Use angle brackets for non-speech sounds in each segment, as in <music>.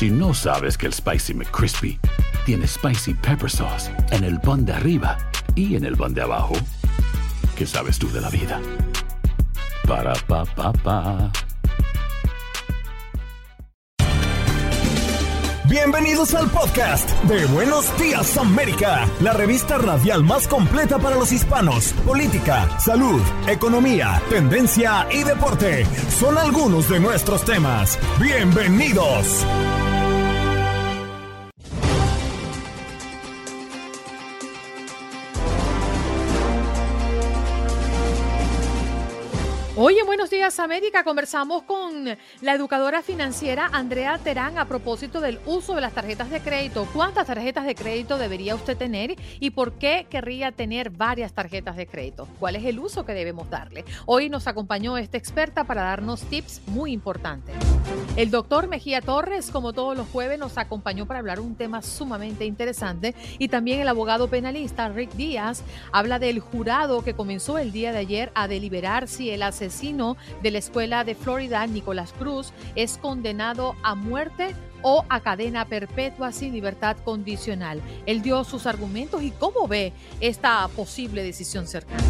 Si no sabes que el Spicy McCrispy tiene Spicy Pepper Sauce en el pan de arriba y en el pan de abajo, ¿qué sabes tú de la vida? Para, pa, pa, pa. Bienvenidos al podcast de Buenos Días América, la revista radial más completa para los hispanos. Política, salud, economía, tendencia y deporte son algunos de nuestros temas. Bienvenidos. Hoy en Días América conversamos con la educadora financiera Andrea Terán a propósito del uso de las tarjetas de crédito. ¿Cuántas tarjetas de crédito debería usted tener y por qué querría tener varias tarjetas de crédito? ¿Cuál es el uso que debemos darle? Hoy nos acompañó esta experta para darnos tips muy importantes. El doctor Mejía Torres, como todos los jueves, nos acompañó para hablar un tema sumamente interesante y también el abogado penalista Rick Díaz habla del jurado que comenzó el día de ayer a deliberar si el asesino de la escuela de Florida, Nicolás Cruz, es condenado a muerte o a cadena perpetua sin libertad condicional. Él dio sus argumentos y cómo ve esta posible decisión cercana.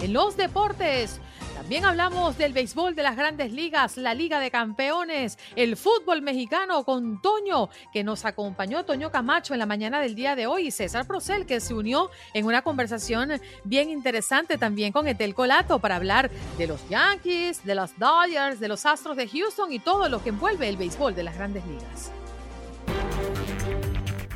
En los deportes, también hablamos del béisbol de las grandes ligas, la Liga de Campeones, el fútbol mexicano con Toño, que nos acompañó, Toño Camacho, en la mañana del día de hoy, y César Procel, que se unió en una conversación bien interesante también con Etel Colato para hablar de los Yankees, de los Dodgers, de los Astros de Houston y todo lo que envuelve el béisbol de las grandes ligas.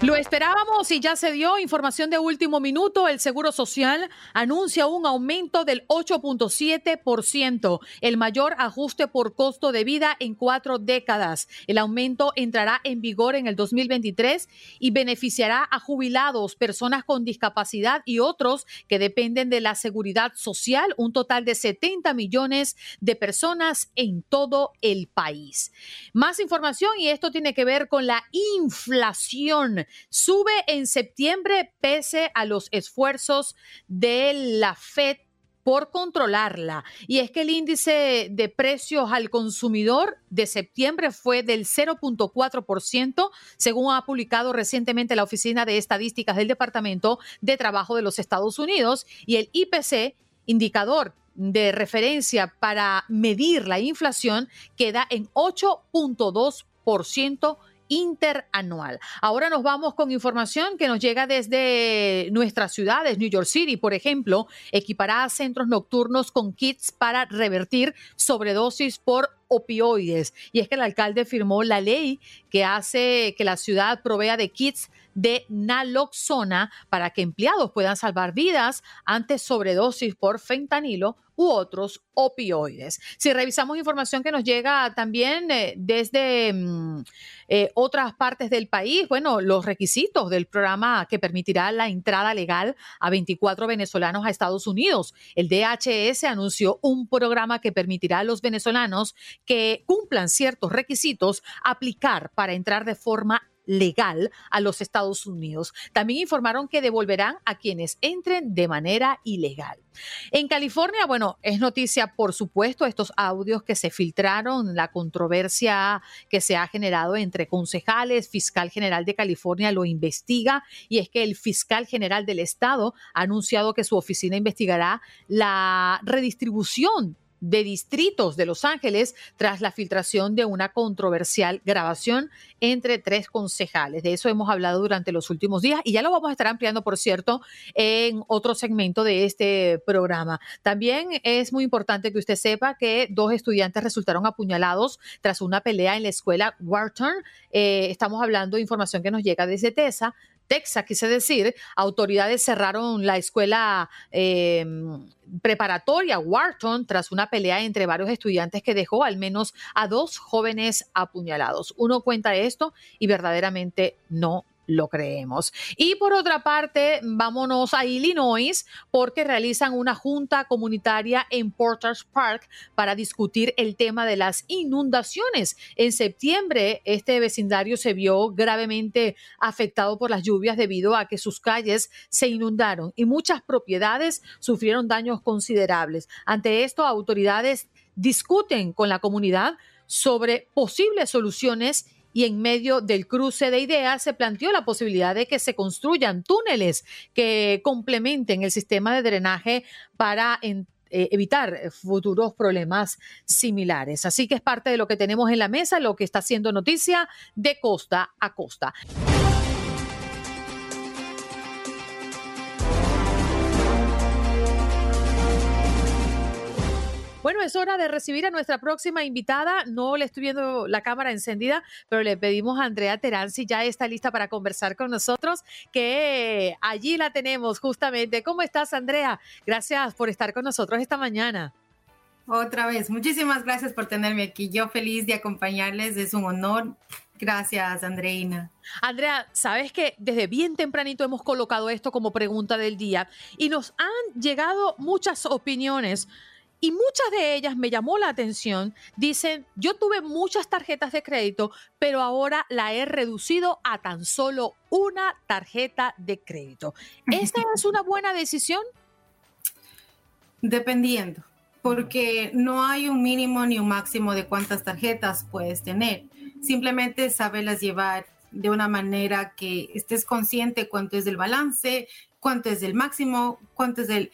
Lo esperábamos y ya se dio información de último minuto. El Seguro Social anuncia un aumento del 8.7%, el mayor ajuste por costo de vida en cuatro décadas. El aumento entrará en vigor en el 2023 y beneficiará a jubilados, personas con discapacidad y otros que dependen de la seguridad social, un total de 70 millones de personas en todo el país. Más información y esto tiene que ver con la inflación sube en septiembre pese a los esfuerzos de la Fed por controlarla. Y es que el índice de precios al consumidor de septiembre fue del 0.4%, según ha publicado recientemente la Oficina de Estadísticas del Departamento de Trabajo de los Estados Unidos. Y el IPC, indicador de referencia para medir la inflación, queda en 8.2% interanual. Ahora nos vamos con información que nos llega desde nuestras ciudades. New York City, por ejemplo, equipará centros nocturnos con kits para revertir sobredosis por opioides. Y es que el alcalde firmó la ley que hace que la ciudad provea de kits de naloxona para que empleados puedan salvar vidas ante sobredosis por fentanilo u otros opioides. Si revisamos información que nos llega también eh, desde mm, eh, otras partes del país, bueno, los requisitos del programa que permitirá la entrada legal a 24 venezolanos a Estados Unidos. El DHS anunció un programa que permitirá a los venezolanos que cumplan ciertos requisitos aplicar para entrar de forma legal a los Estados Unidos. También informaron que devolverán a quienes entren de manera ilegal. En California, bueno, es noticia, por supuesto, estos audios que se filtraron, la controversia que se ha generado entre concejales, fiscal general de California lo investiga y es que el fiscal general del estado ha anunciado que su oficina investigará la redistribución de distritos de Los Ángeles tras la filtración de una controversial grabación entre tres concejales. De eso hemos hablado durante los últimos días y ya lo vamos a estar ampliando, por cierto, en otro segmento de este programa. También es muy importante que usted sepa que dos estudiantes resultaron apuñalados tras una pelea en la escuela Wharton. Eh, estamos hablando de información que nos llega desde TESA. Texas, quise decir, autoridades cerraron la escuela eh, preparatoria Wharton tras una pelea entre varios estudiantes que dejó al menos a dos jóvenes apuñalados. Uno cuenta esto y verdaderamente no lo creemos. Y por otra parte, vámonos a Illinois porque realizan una junta comunitaria en Porter's Park para discutir el tema de las inundaciones. En septiembre, este vecindario se vio gravemente afectado por las lluvias debido a que sus calles se inundaron y muchas propiedades sufrieron daños considerables. Ante esto, autoridades discuten con la comunidad sobre posibles soluciones y en medio del cruce de ideas se planteó la posibilidad de que se construyan túneles que complementen el sistema de drenaje para eh, evitar futuros problemas similares. Así que es parte de lo que tenemos en la mesa, lo que está haciendo noticia de costa a costa. Bueno, es hora de recibir a nuestra próxima invitada. No le estoy viendo la cámara encendida, pero le pedimos a Andrea Terán si ya está lista para conversar con nosotros, que allí la tenemos justamente. ¿Cómo estás, Andrea? Gracias por estar con nosotros esta mañana. Otra vez, muchísimas gracias por tenerme aquí. Yo feliz de acompañarles, es un honor. Gracias, Andreina. Andrea, sabes que desde bien tempranito hemos colocado esto como pregunta del día y nos han llegado muchas opiniones y muchas de ellas me llamó la atención. Dicen, yo tuve muchas tarjetas de crédito, pero ahora la he reducido a tan solo una tarjeta de crédito. ¿Esta es una buena decisión? Dependiendo, porque no hay un mínimo ni un máximo de cuántas tarjetas puedes tener. Simplemente saberlas llevar de una manera que estés consciente cuánto es el balance, cuánto es el máximo, cuánto es el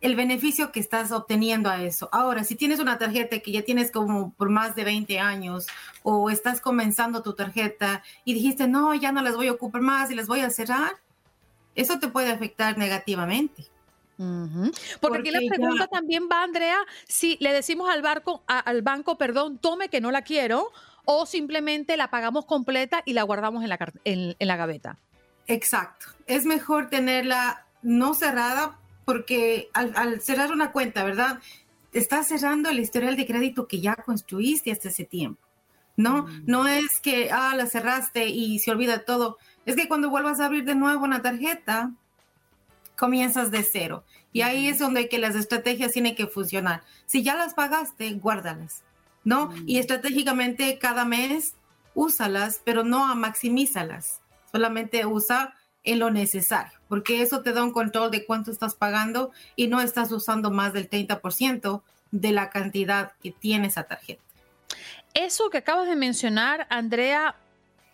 el beneficio que estás obteniendo a eso. Ahora, si tienes una tarjeta que ya tienes como por más de 20 años o estás comenzando tu tarjeta y dijiste, no, ya no las voy a ocupar más y las voy a cerrar, eso te puede afectar negativamente. Porque, aquí la pregunta también va, Andrea, si le decimos al, barco, al banco, perdón, tome que no la quiero, o simplemente la pagamos completa y la guardamos en la, en la gaveta. Exacto. Es mejor tenerla no cerrada porque al, cerrar una cuenta, ¿verdad? Estás cerrando el historial de crédito que ya construiste hasta ese tiempo. No, mm. no es que, ah, la cerraste y se olvida todo. Es que cuando vuelvas a abrir de nuevo una tarjeta, comienzas de cero. Y ahí es donde que las estrategias tienen que funcionar. Si ya las pagaste, guárdalas, ¿no? Mm. Y estratégicamente cada mes úsalas, pero no maximízalas. Solamente usa en lo necesario, porque eso te da un control de cuánto estás pagando y no estás usando más del 30% de la cantidad que tiene esa tarjeta. Eso que acabas de mencionar, Andrea,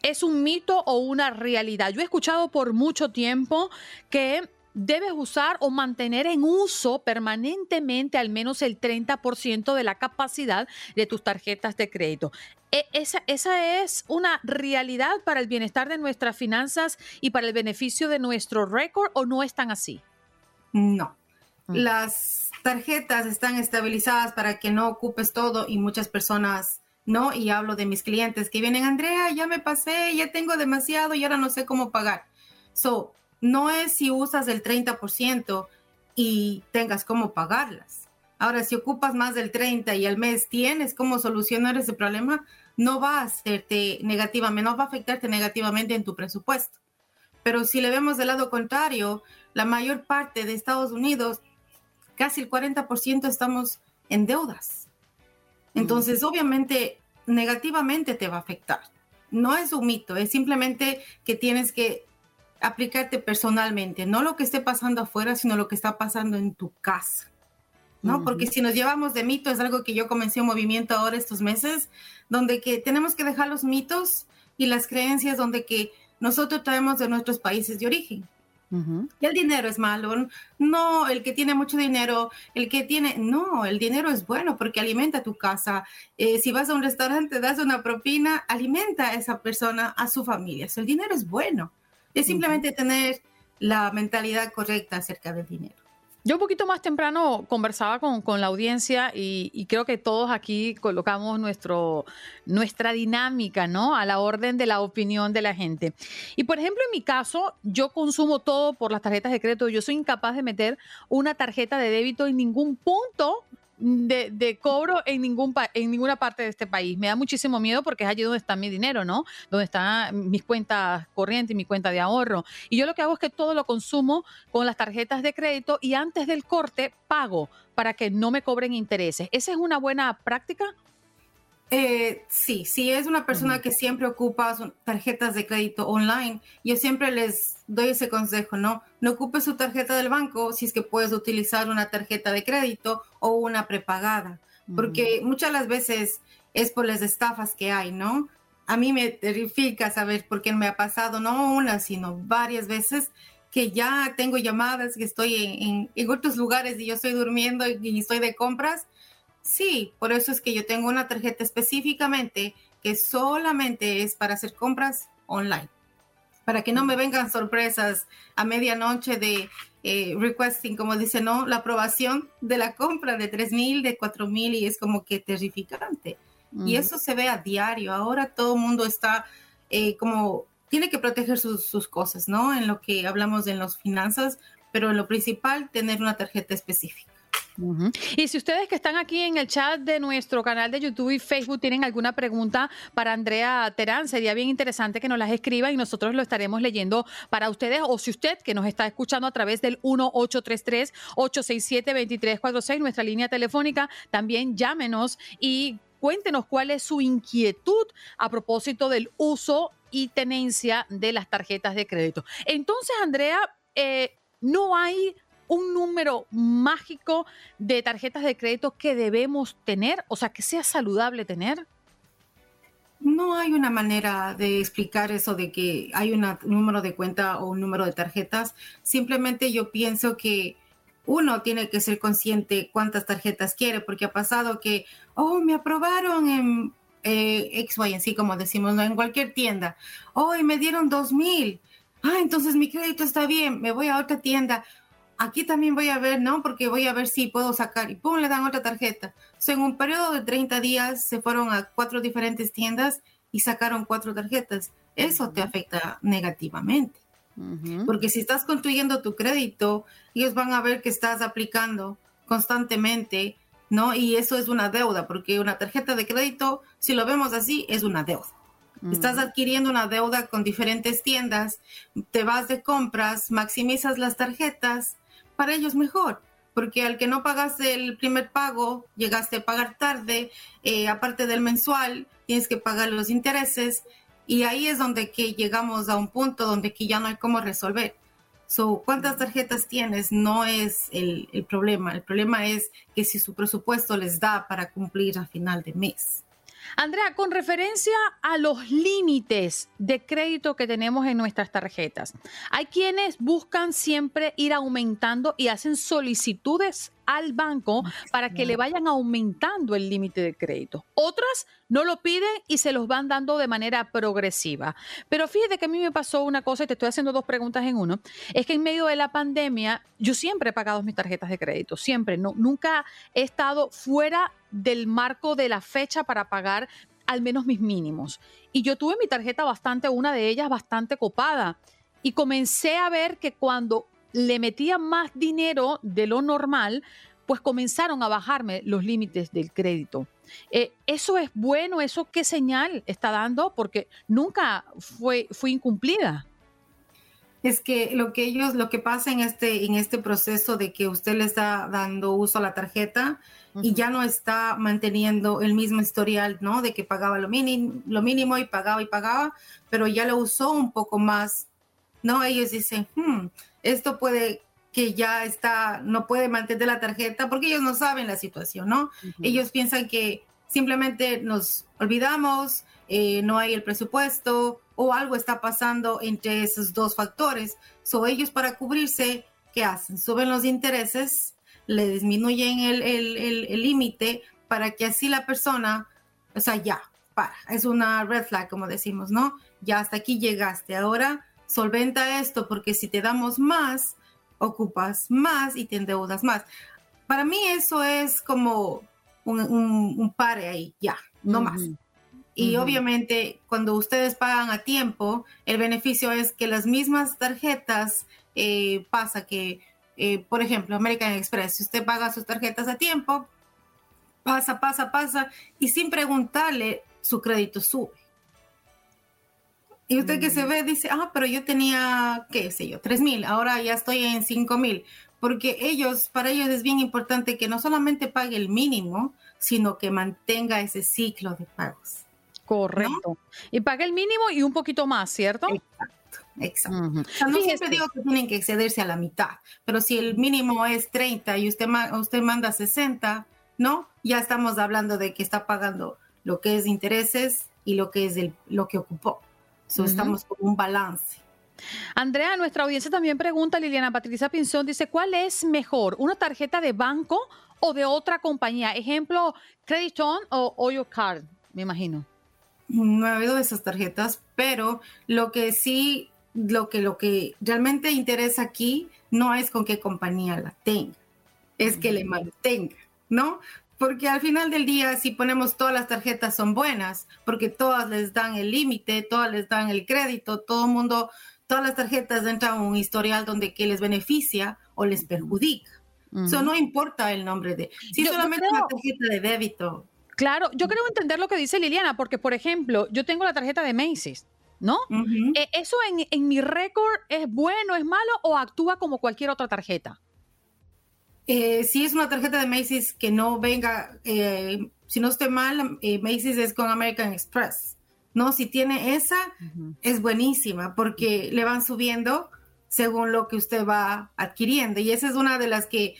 ¿es un mito o una realidad? Yo he escuchado por mucho tiempo que debes usar o mantener en uso permanentemente al menos el 30% de la capacidad de tus tarjetas de crédito. E, esa, esa, es una realidad para el bienestar de nuestras finanzas y para el beneficio de nuestro récord o no están así? No. Mm. Las tarjetas están estabilizadas para que no ocupes todo y muchas personas no. Y hablo de mis clientes que vienen, Andrea, ya me pasé, ya tengo demasiado y ahora no sé cómo pagar. So, no es si usas el 30% y tengas cómo pagarlas. Ahora, si ocupas más del 30 y al mes tienes cómo solucionar ese problema, no va a hacerte negativamente, no va a afectarte negativamente en tu presupuesto. Pero si le vemos del lado contrario, la mayor parte de Estados Unidos, casi el 40% estamos en deudas. Entonces, obviamente, negativamente te va a afectar. No es un mito, es simplemente que tienes que aplicarte personalmente, no lo que esté pasando afuera, sino lo que está pasando en tu casa. ¿No? Porque si nos llevamos de mito, es algo que yo comencé un movimiento ahora estos meses, donde que tenemos que dejar los mitos y las creencias donde que nosotros traemos de nuestros países de origen. El dinero es malo, no, el que tiene mucho dinero, el que tiene, no, el dinero es bueno porque alimenta tu casa. Eh, si vas a un restaurante, das una propina, alimenta a esa persona, a su familia. el dinero es bueno. Es simplemente tener la mentalidad correcta acerca del dinero. Yo un poquito más temprano conversaba con, la audiencia y, creo que todos aquí colocamos nuestro, nuestra dinámica, ¿no? A la orden de la opinión de la gente. Y por ejemplo, en mi caso, yo consumo todo por las tarjetas de crédito. Yo soy incapaz de meter una tarjeta de débito en ningún punto de, cobro en, ningún en ninguna parte de este país. Me da muchísimo miedo porque es allí donde está mi dinero, ¿no? Donde están mis cuentas corrientes y mi cuenta de ahorro. Y yo lo que hago es que todo lo consumo con las tarjetas de crédito y antes del corte pago para que no me cobren intereses. ¿Esa es una buena práctica? Eh, sí, si es una persona que siempre ocupa tarjetas de crédito online, yo siempre les doy ese consejo, ¿no? No ocupe su tarjeta del banco si es que puedes utilizar una tarjeta de crédito o una prepagada, porque muchas las veces es por las estafas que hay, ¿no? A mí me terrifica saber por qué me ha pasado, no una, sino varias veces que ya tengo llamadas, que estoy en, en- en otros lugares y yo estoy durmiendo y, y estoy de compras Sí, por eso es que yo tengo una tarjeta específicamente que solamente es para hacer compras online. Para que no me vengan sorpresas a medianoche de eh, requesting, como dice, ¿no? La aprobación de la compra de 3 mil, de 4 mil y es como que terrificante. Y eso se ve a diario. Ahora todo el mundo está eh, como, tiene que proteger sus, sus cosas, ¿no? En lo que hablamos de las finanzas, pero en lo principal, tener una tarjeta específica. Y si ustedes que están aquí en el chat de nuestro canal de YouTube y Facebook tienen alguna pregunta para Andrea Terán, sería bien interesante que nos las escriban y nosotros lo estaremos leyendo para ustedes. O si usted que nos está escuchando a través del 1833-867-2346, nuestra línea telefónica, también llámenos y cuéntenos cuál es su inquietud a propósito del uso y tenencia de las tarjetas de crédito. Entonces, Andrea, eh, no hay un número mágico de tarjetas de crédito que debemos tener, o sea, que sea saludable tener. No hay una manera de explicar eso de que hay un número de cuenta o un número de tarjetas. Simplemente yo pienso que uno tiene que ser consciente cuántas tarjetas quiere, porque ha pasado que, oh, me aprobaron en eh, X, Y, sí, como decimos, ¿no? en cualquier tienda. Oh, y me dieron dos mil. Ah, entonces mi crédito está bien, me voy a otra tienda. Aquí también voy a ver, ¿no? Porque voy a ver si puedo sacar y pum, le dan otra tarjeta. O sea, en un periodo de 30 días se fueron a cuatro diferentes tiendas y sacaron cuatro tarjetas. Eso te afecta negativamente. Porque si estás construyendo tu crédito, ellos van a ver que estás aplicando constantemente, ¿no? Y eso es una deuda, porque una tarjeta de crédito, si lo vemos así, es una deuda. Estás adquiriendo una deuda con diferentes tiendas, te vas de compras, maximizas las tarjetas, para ellos mejor, porque al que no pagaste el primer pago, llegaste a pagar tarde, eh, aparte del mensual, tienes que pagar los intereses y ahí es donde que llegamos a un punto donde que ya no hay cómo resolver. So, ¿Cuántas tarjetas tienes? No es el, el problema. El problema es que si su presupuesto les da para cumplir a final de mes. Andrea, con referencia a los límites de crédito que tenemos en nuestras tarjetas, hay quienes buscan siempre ir aumentando y hacen solicitudes al banco para que le vayan aumentando el límite de crédito. Otras no lo piden y se los van dando de manera progresiva. Pero fíjate que a mí me pasó una cosa y te estoy haciendo dos preguntas en uno. Es que en medio de la pandemia yo siempre he pagado mis tarjetas de crédito, siempre. No, nunca he estado fuera del marco de la fecha para pagar al menos mis mínimos. Y yo tuve mi tarjeta bastante, una de ellas bastante copada. Y comencé a ver que cuando le metía más dinero de lo normal, pues comenzaron a bajarme los límites del crédito. Eh, ¿Eso es bueno? ¿Eso qué señal está dando? Porque nunca fue, fue incumplida. Es que lo que ellos, lo que pasa en este, en este proceso de que usted le está dando uso a la tarjeta uh -huh. y ya no está manteniendo el mismo historial, ¿no? De que pagaba lo mínimo, lo mínimo y pagaba y pagaba, pero ya lo usó un poco más, ¿no? Ellos dicen, hmm, esto puede que ya está, no puede mantener la tarjeta porque ellos no saben la situación, ¿no? Uh -huh. Ellos piensan que simplemente nos olvidamos, eh, no hay el presupuesto o algo está pasando entre esos dos factores. So, ellos para cubrirse, ¿qué hacen? Suben los intereses, le disminuyen el límite para que así la persona, o sea, ya, para. Es una red flag, como decimos, ¿no? Ya hasta aquí llegaste. Ahora solventa esto porque si te damos más, ocupas más y te endeudas más. Para mí eso es como un, un, un pare ahí, ya, no uh -huh. más. Y uh -huh. obviamente cuando ustedes pagan a tiempo, el beneficio es que las mismas tarjetas eh, pasa que, eh, por ejemplo, American Express, si usted paga sus tarjetas a tiempo, pasa, pasa, pasa, y sin preguntarle, su crédito sube. Y usted que se ve dice, ah, pero yo tenía, qué sé yo, 3 mil, ahora ya estoy en 5 mil. Porque ellos, para ellos es bien importante que no solamente pague el mínimo, sino que mantenga ese ciclo de pagos. Correcto. Y pague el mínimo y un poquito más, ¿cierto? Exacto, exacto. O sea, no siempre digo que tienen que excederse a la mitad, pero si el mínimo es 30 y usted, usted manda 60, ¿no? Ya estamos hablando de que está pagando lo que es intereses y lo que es el, lo que ocupó. So, Estamos con un balance. Andrea, nuestra audiencia también pregunta, Liliana Patricia Pinzón, dice, ¿cuál es mejor, una tarjeta de banco o de otra compañía? Ejemplo, Crediton o Oyo Card, me imagino. No he habido esas tarjetas, pero lo que sí, lo que, lo que realmente interesa aquí no es con qué compañía la tenga, es que le mantenga, ¿no? Porque al final del día, si ponemos todas las tarjetas son buenas, porque todas les dan el límite, todas les dan el crédito, todo el mundo, todas las tarjetas entran a un historial donde que les beneficia o les perjudica. Eso no importa el nombre de, si solamente una tarjeta de débito. Claro, yo creo entender lo que dice Liliana, porque por ejemplo, yo tengo la tarjeta de Macy's, ¿no? Eh, ¿Eso en, en mi récord es bueno, es malo o actúa como cualquier otra tarjeta? Eh, si es una tarjeta de Macy's que no venga, eh, si no estoy mal, eh, Macy's es con American Express. No, si tiene esa, es buenísima porque le van subiendo según lo que usted va adquiriendo. Y esa es una de las que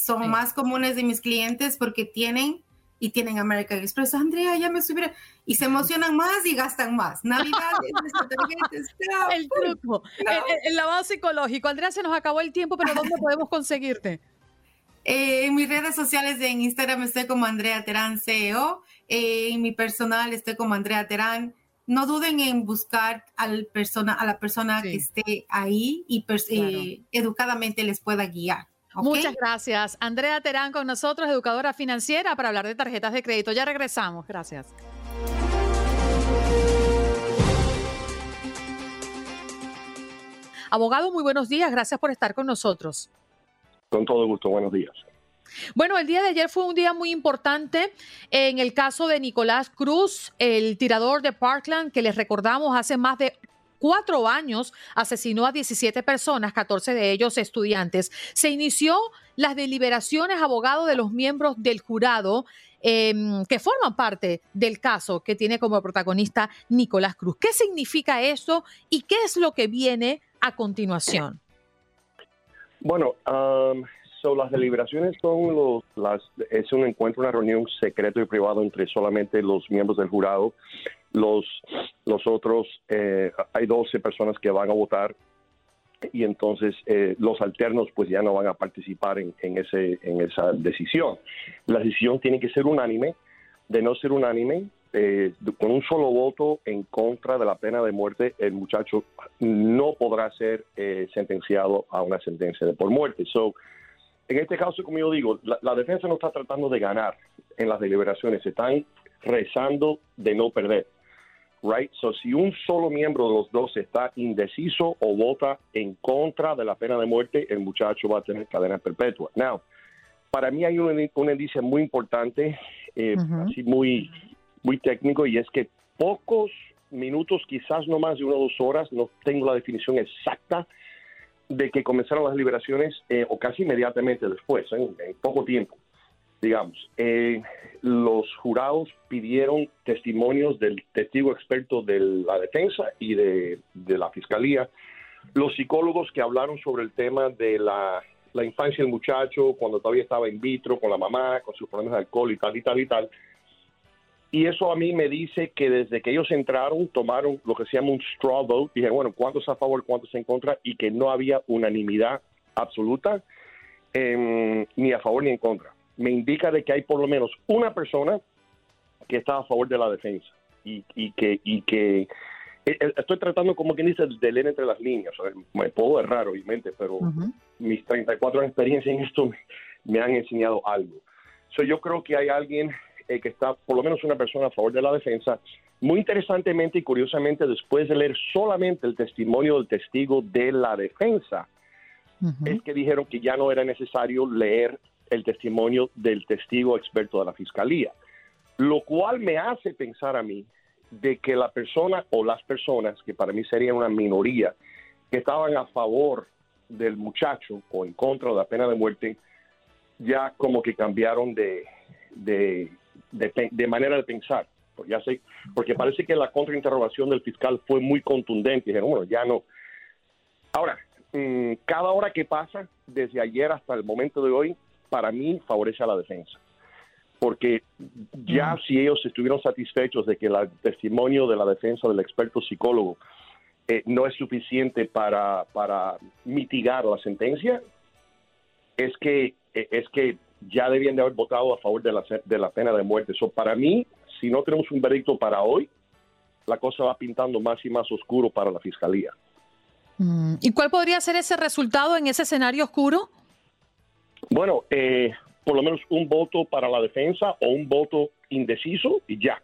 son más comunes de mis clientes porque tienen y tienen American Express. Andrea, ya me subieron. Y se emocionan más y gastan más. Navidad, <laughs> el truco, el, lavado psicológico. Andrea, se nos acabó el tiempo, pero ¿dónde <laughs> podemos conseguirte? Eh, en mis redes sociales en Instagram estoy como Andrea Terán CEO. Eh, en mi personal estoy como Andrea Terán. No duden en buscar al persona, a la persona que esté ahí y eh, educadamente les pueda guiar. Muchas gracias. Andrea Terán con nosotros, educadora financiera, para hablar de tarjetas de crédito. Ya regresamos. Gracias. Abogado, muy buenos días. Gracias por estar con nosotros. Con todo gusto, buenos días. Bueno, el día de ayer fue un día muy importante en el caso de Nicolás Cruz, el tirador de Parkland, que les recordamos hace más de cuatro años asesinó a 17 personas, 14 de ellos estudiantes. Se inició las deliberaciones, abogado, de los miembros del jurado em, que forman parte del caso que tiene como protagonista Nicolás Cruz. ¿Qué significa eso y qué es lo que viene a continuación? Bueno, um, las deliberaciones son los, las, es un encuentro, una reunión secreto y privado entre solamente los miembros del jurado. Los, los otros, eh, hay 12 personas que van a votar y entonces eh, los alternos pues ya no van a participar en, en, ese, en esa decisión. La decisión tiene que ser unánime. De no ser unánime, eh, con un solo voto en contra de la pena de muerte, el muchacho no podrá ser eh, sentenciado a una sentencia de por muerte. So, en este caso, como yo digo, la, defensa no está tratando de ganar en las deliberaciones, están rezando de no perder. Right? So, si un solo miembro de los dos está indeciso o vota en contra de la pena de muerte, el muchacho va a tener cadena perpetua. Now, para mí hay un, un indicio muy importante, eh, así muy muy técnico y es que pocos minutos, quizás no más de una o dos horas, no tengo la definición exacta de que comenzaron las liberaciones eh, o casi inmediatamente después, en, poco tiempo, digamos. Eh, los jurados pidieron testimonios del testigo experto de la defensa y de, la fiscalía. Los psicólogos que hablaron sobre el tema de la, la infancia del muchacho, cuando todavía estaba in vitro, con la mamá, con sus problemas de alcohol y tal y tal y tal y eso a mí me dice que desde que ellos entraron, tomaron lo que se llama un straw vote, dije, bueno, ¿cuántos a favor, cuántos en contra? Y que no había unanimidad absoluta, em, ni a favor ni en contra. Me indica de que hay por lo menos una persona que está a favor de la defensa y, que, y que eh, eh, estoy tratando como quien dice de leer entre las líneas. me puedo errar, obviamente, pero mis 34 años de experiencia en esto me, han enseñado algo. So, yo creo que hay alguien eh, que está por lo menos una persona a favor de la defensa. Muy interesantemente y curiosamente, después de leer solamente el testimonio del testigo de la defensa, es que dijeron que ya no era necesario leer el testimonio del testigo experto de la fiscalía, lo cual me hace pensar a mí de que la persona o las personas, que para mí serían una minoría, que estaban a favor del muchacho o en contra de la pena de muerte, ya como que cambiaron de, de, de, manera de pensar. Porque, ya sé, porque parece que la contrainterrogación del fiscal fue muy contundente. Dijeron, bueno, ya no. Ahora, mm, cada hora que pasa, desde ayer hasta el momento de hoy, para mí favorece a la defensa. Porque ya si ellos estuvieron satisfechos de que el testimonio de la defensa del experto psicólogo eh, no es suficiente para, para mitigar la sentencia, es que, eh, es que ya debían de haber votado a favor de la, de la pena de muerte. Eso para mí, si no tenemos un veredicto para hoy, la cosa va pintando más y más oscuro para la fiscalía. Mm, ¿Y cuál podría ser ese resultado en ese escenario oscuro? Bueno, eh, por lo menos un voto para la defensa o un voto indeciso y ya.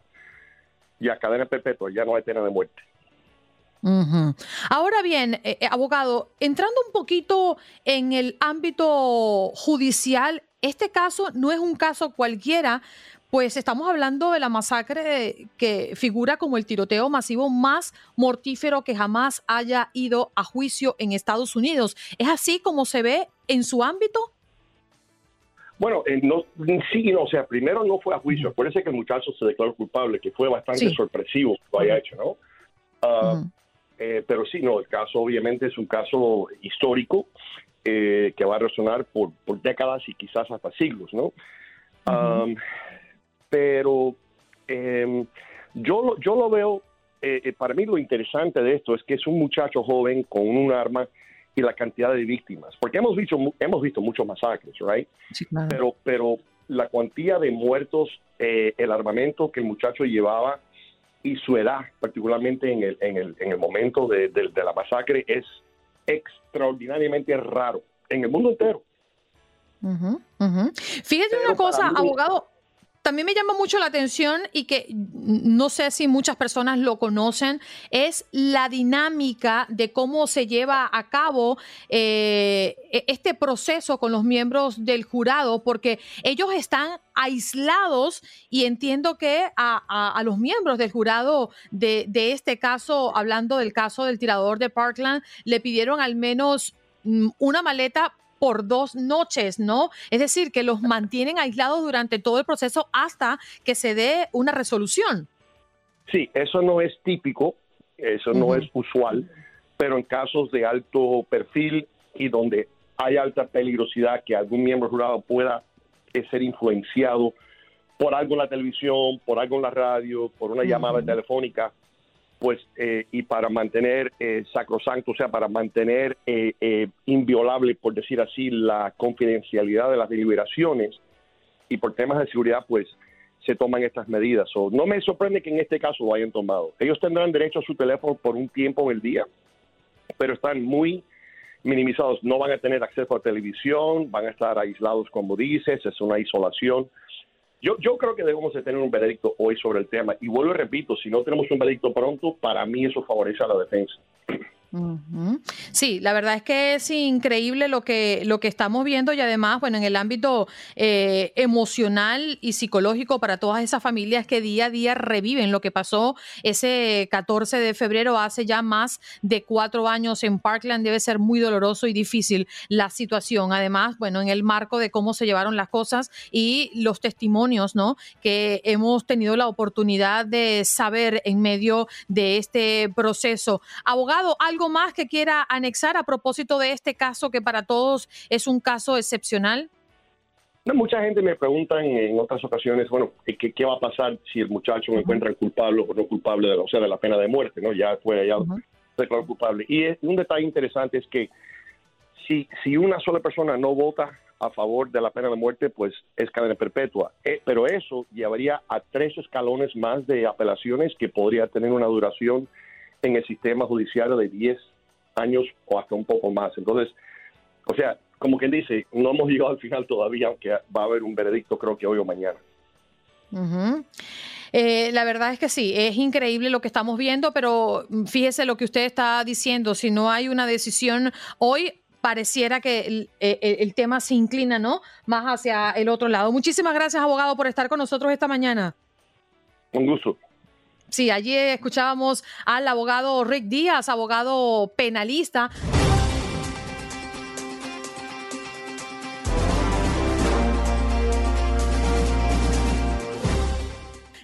Ya, cadena perpetua, ya no hay pena de muerte. Ahora bien, eh, eh, abogado, entrando un poquito en el ámbito judicial, este caso no es un caso cualquiera, pues estamos hablando de la masacre que figura como el tiroteo masivo más mortífero que jamás haya ido a juicio en Estados Unidos. ¿Es así como se ve en su ámbito? Bueno, eh, no, sí, no, o sea, primero no fue a juicio. Acuérdense que el muchacho se declaró culpable, que fue bastante sorpresivo que lo haya hecho, ¿no? Eh, pero sí, no, el caso obviamente es un caso histórico eh, que va a resonar por, décadas y quizás hasta siglos, ¿no? pero em, yo, yo lo veo, eh, para mí lo interesante de esto es que es un muchacho joven con un arma y la cantidad de víctimas, porque hemos visto, hemos visto muchos masacres, ¿right? Pero, pero la cuantía de muertos, el armamento que el muchacho llevaba, y su edad, particularmente en el, en el, en el momento de, la masacre, es extraordinariamente raro en el mundo entero. Fíjate una cosa, abogado, también me llama mucho la atención y que no sé si muchas personas lo conocen, es la dinámica de cómo se lleva a cabo eh, e-, este proceso con los miembros del jurado, porque ellos están aislados y entiendo que a, los miembros del jurado de, este caso, hablando del caso del tirador de Parkland, le pidieron al menos mm, una maleta por dos noches, ¿no? Es decir, que los mantienen aislados durante todo el proceso hasta que se dé una resolución. Sí, eso no es típico, eso no es usual, pero en casos de alto perfil y donde hay alta peligrosidad que algún miembro jurado pueda eh, ser influenciado por algo en la televisión, por algo en la radio, por una llamada telefónica, pues eh, y para mantener eh, sacrosanto, o sea, para mantener eh, eh, inviolable, por decir así, la confidencialidad de las deliberaciones y por temas de seguridad, pues se toman estas medidas. O no me sorprende que en este caso lo hayan tomado. Ellos tendrán derecho a su teléfono por un tiempo en el día, pero están muy minimizados. No van a tener acceso a televisión, van a estar aislados, como dices, es una isolación. Yo, yo creo que debemos de tener un veredicto hoy sobre el tema. Y vuelvo y repito, si no tenemos un veredicto pronto, para mí eso favorece a la defensa. Sí, la verdad es que es increíble lo que, lo que estamos viendo y además, bueno, en el ámbito eh, emocional y psicológico para todas esas familias que día a día reviven lo que pasó ese 14 de febrero hace ya más de cuatro años en Parkland, debe ser muy doloroso y difícil la situación. Además, bueno, en el marco de cómo se llevaron las cosas y los testimonios, ¿no? Que hemos tenido la oportunidad de saber en medio de este proceso. Abogado, algo más que quiera anexar a propósito de este caso que para todos es un caso excepcional? mucha gente me pregunta en, otras ocasiones, bueno, ¿qué, ¿qué, va a pasar si el muchacho me encuentra culpable o no culpable, de, o sea, de la pena de muerte, ¿no? Ya fue, ya declaró culpable. Y un detalle interesante es que si, si una sola persona no vota a favor de la pena de muerte, pues es cadena perpetua. Eh, pero eso llevaría a tres escalones más de apelaciones que podría tener una duración en el sistema judicial de 10 años o hasta un poco más. Entonces, o sea, como quien dice, no hemos llegado al final todavía, aunque va a haber un veredicto creo que hoy o mañana. Eh, la verdad es que sí, es increíble lo que estamos viendo, pero fíjese lo que usted está diciendo, si no hay una decisión hoy, pareciera que el, el- el tema se inclina, ¿no? Más hacia el otro lado. Muchísimas gracias, abogado, por estar con nosotros esta mañana. Un gusto. Sí, allí escuchábamos al abogado Rick Díaz, abogado penalista.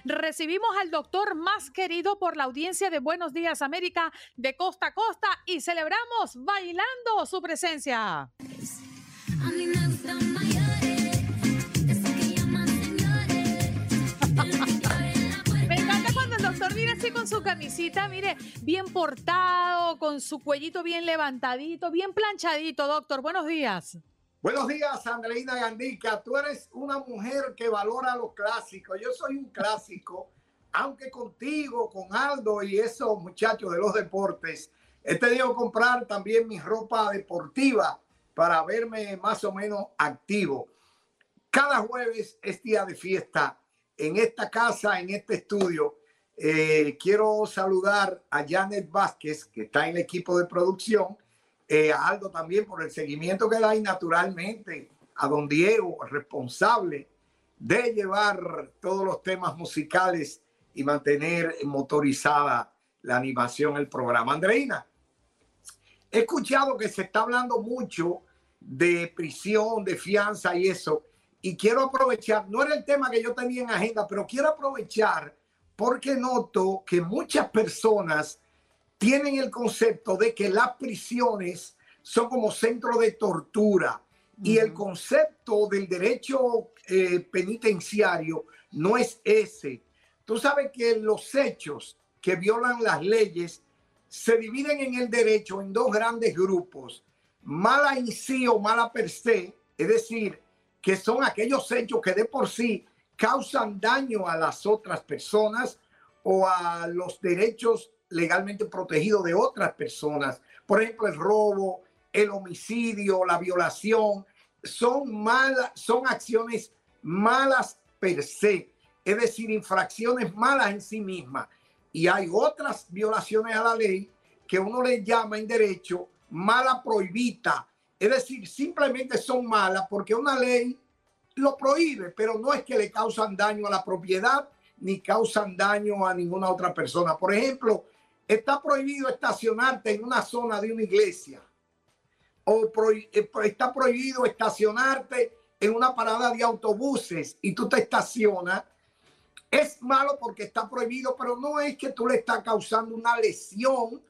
Recibimos al doctor más querido por la audiencia de Buenos Días América de costa a costa y celebramos bailando su presencia. Doctor así con su camisita, mire, bien portado, con su cuellito bien levantadito, bien planchadito, doctor. Buenos días. Buenos días, Andreina Gandica. Tú eres una mujer que valora los clásicos. Yo soy un clásico, aunque contigo, con Aldo y esos muchachos de los deportes, he tenido que comprar también mi ropa deportiva para verme más o menos activo. Cada jueves es día de fiesta en esta casa, en este estudio. Eh, quiero saludar a Janet Vázquez, que está en el equipo de producción, eh, a Aldo también por el seguimiento que da y naturalmente a don Diego, responsable de llevar todos los temas musicales y mantener motorizada la animación, el programa. Andreina, he escuchado que se está hablando mucho de prisión, de fianza y eso, y quiero aprovechar, no era el tema que yo tenía en agenda, pero quiero aprovechar porque noto que muchas personas tienen el concepto de que las prisiones son como centro de tortura y el concepto del derecho eh, penitenciario no es ese. Tú sabes que los hechos que violan las leyes se dividen en el derecho en dos grandes grupos, mala en sí o mala per se, es decir, que son aquellos hechos que de por sí causan daño a las otras personas o a los derechos legalmente protegidos de otras personas. Por ejemplo, el robo, el homicidio, la violación, son malas, son acciones malas per se, es decir, infracciones malas en sí mismas. Y hay otras violaciones a la ley que uno le llama en derecho mala prohibita, es decir, simplemente son malas porque una ley lo prohíbe, pero no es que le causan daño a la propiedad ni causan daño a ninguna otra persona. Por ejemplo, está prohibido estacionarte en una zona de una iglesia o eh, pro- está prohibido estacionarte en una parada de autobuses y tú te estacionas. Es malo porque está prohibido, pero no es que tú le estás causando una lesión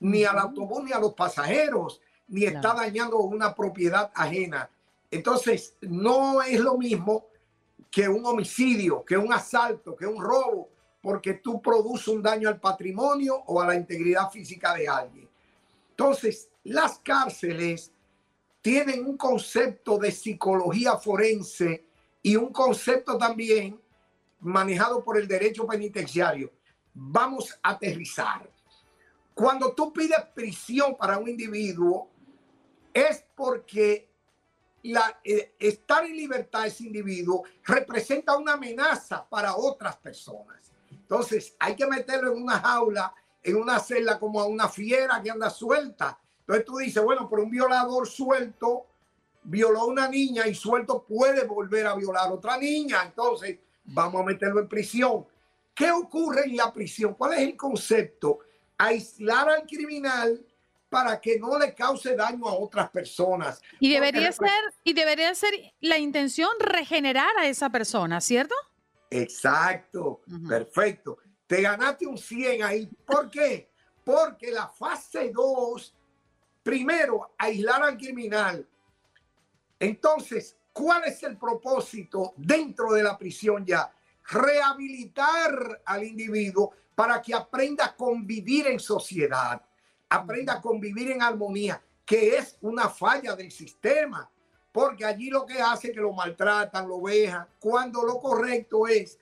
ni al autobús ni a los pasajeros, ni está dañando una propiedad ajena. Entonces, no es lo mismo que un homicidio, que un asalto, que un robo, porque tú produces un daño al patrimonio o a la integridad física de alguien. Entonces, las cárceles tienen un concepto de psicología forense y un concepto también manejado por el derecho penitenciario. Vamos a aterrizar. Cuando tú pides prisión para un individuo, es porque la, eh, estar en libertad ese individuo representa una amenaza para otras personas. Entonces, hay que meterlo en una jaula, en una celda como a una fiera que anda suelta. Entonces tú dices, bueno, pero un violador suelto violó a una niña y suelto puede volver a violar a otra niña. Entonces, vamos a meterlo en prisión. ¿Qué ocurre en la prisión? ¿Cuál es el concepto? Aislar al criminal para que no le cause daño a otras personas. Y debería ser, y debería ser la intención regenerar a esa persona, ¿cierto? Exacto, perfecto. Te ganaste un 100 ahí. ¿Por qué? Porque la fase 2, primero, aislar al criminal. Entonces, ¿cuál es el propósito dentro de la prisión ya? Rehabilitar al individuo para que aprenda a convivir en sociedad, aprenda a convivir en armonía, que es una falla del sistema porque allí lo que hace es que lo maltratan, lo vejan, cuando lo correcto es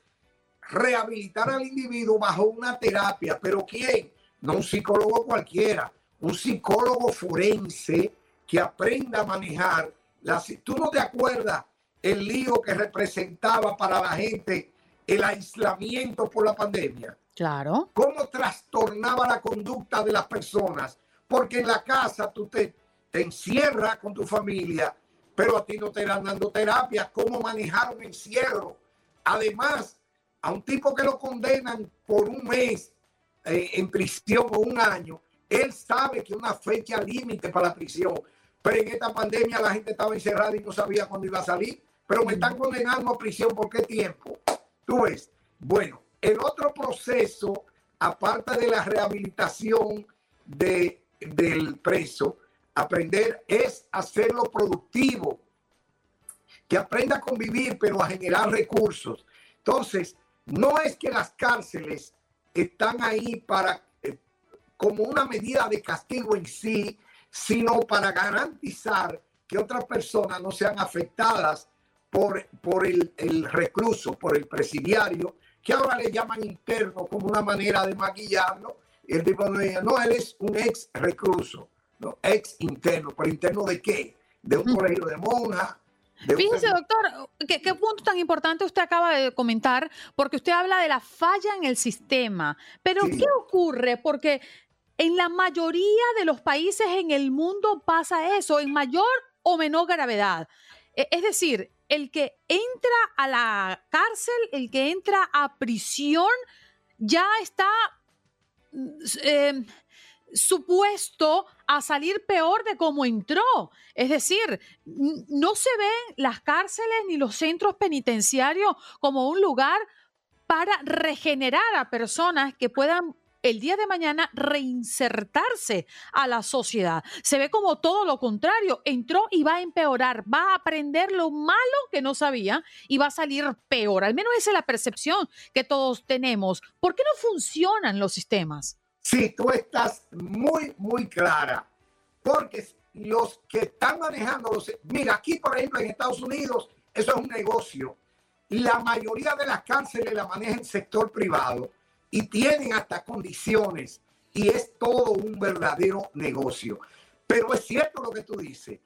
rehabilitar al individuo bajo una terapia. ¿Pero quién? No un psicólogo cualquiera, un psicólogo forense que aprenda a manejar. La, ¿Tú no te acuerdas el lío que representaba para la gente el aislamiento por la pandemia? Claro. cómo trastornaba la conducta de las personas, porque en la casa tú te, te encierra con tu familia, pero a ti no te están dando terapia, cómo manejar un encierro. Además, a un tipo que lo condenan por un mes eh, en prisión o un año, él sabe que una fecha límite para la prisión, pero en esta pandemia la gente estaba encerrada y no sabía cuándo iba a salir, pero me están condenando a prisión por qué tiempo. Tú ves, bueno, el otro proceso, aparte de la rehabilitación de, del preso, aprender es hacerlo productivo, que aprenda a convivir, pero a generar recursos. Entonces, no es que las cárceles están ahí para eh, como una medida de castigo en sí, sino para garantizar que otras personas no sean afectadas por, por el, el recluso, por el presidiario, que ahora le llaman interno como una manera de maquillarlo. Y el tipo no dice, no, él es un ex recluso, no, ex interno. ¿Pero interno de qué? De un colegio de monjas. Fíjese, doctor, ¿qué, qué punto tan importante usted acaba de comentar, porque usted habla de la falla en el sistema. Pero, Sí. ¿qué ocurre? Porque en la mayoría de los países en el mundo pasa eso, en mayor o menor gravedad. E- Es decir, el que entra a la cárcel, el que entra a prisión, ya está eh, supuesto a salir peor de cómo entró. Es decir, no se ven las cárceles ni los centros penitenciarios como un lugar para regenerar a personas que puedan el día de mañana reinsertarse a la sociedad. Se ve como todo lo contrario. Entró y va a empeorar, va a aprender lo malo que no sabía y va a salir peor. Al menos esa es la percepción que todos tenemos. ¿Por qué no funcionan los sistemas? Sí, tú estás muy, muy clara. Porque los que están manejando los... Mira, aquí, por ejemplo, en Estados Unidos, eso es un negocio. La mayoría de las cárceles la maneja el sector privado y tienen hasta condiciones y es todo un verdadero negocio. Pero es cierto lo que tú dices.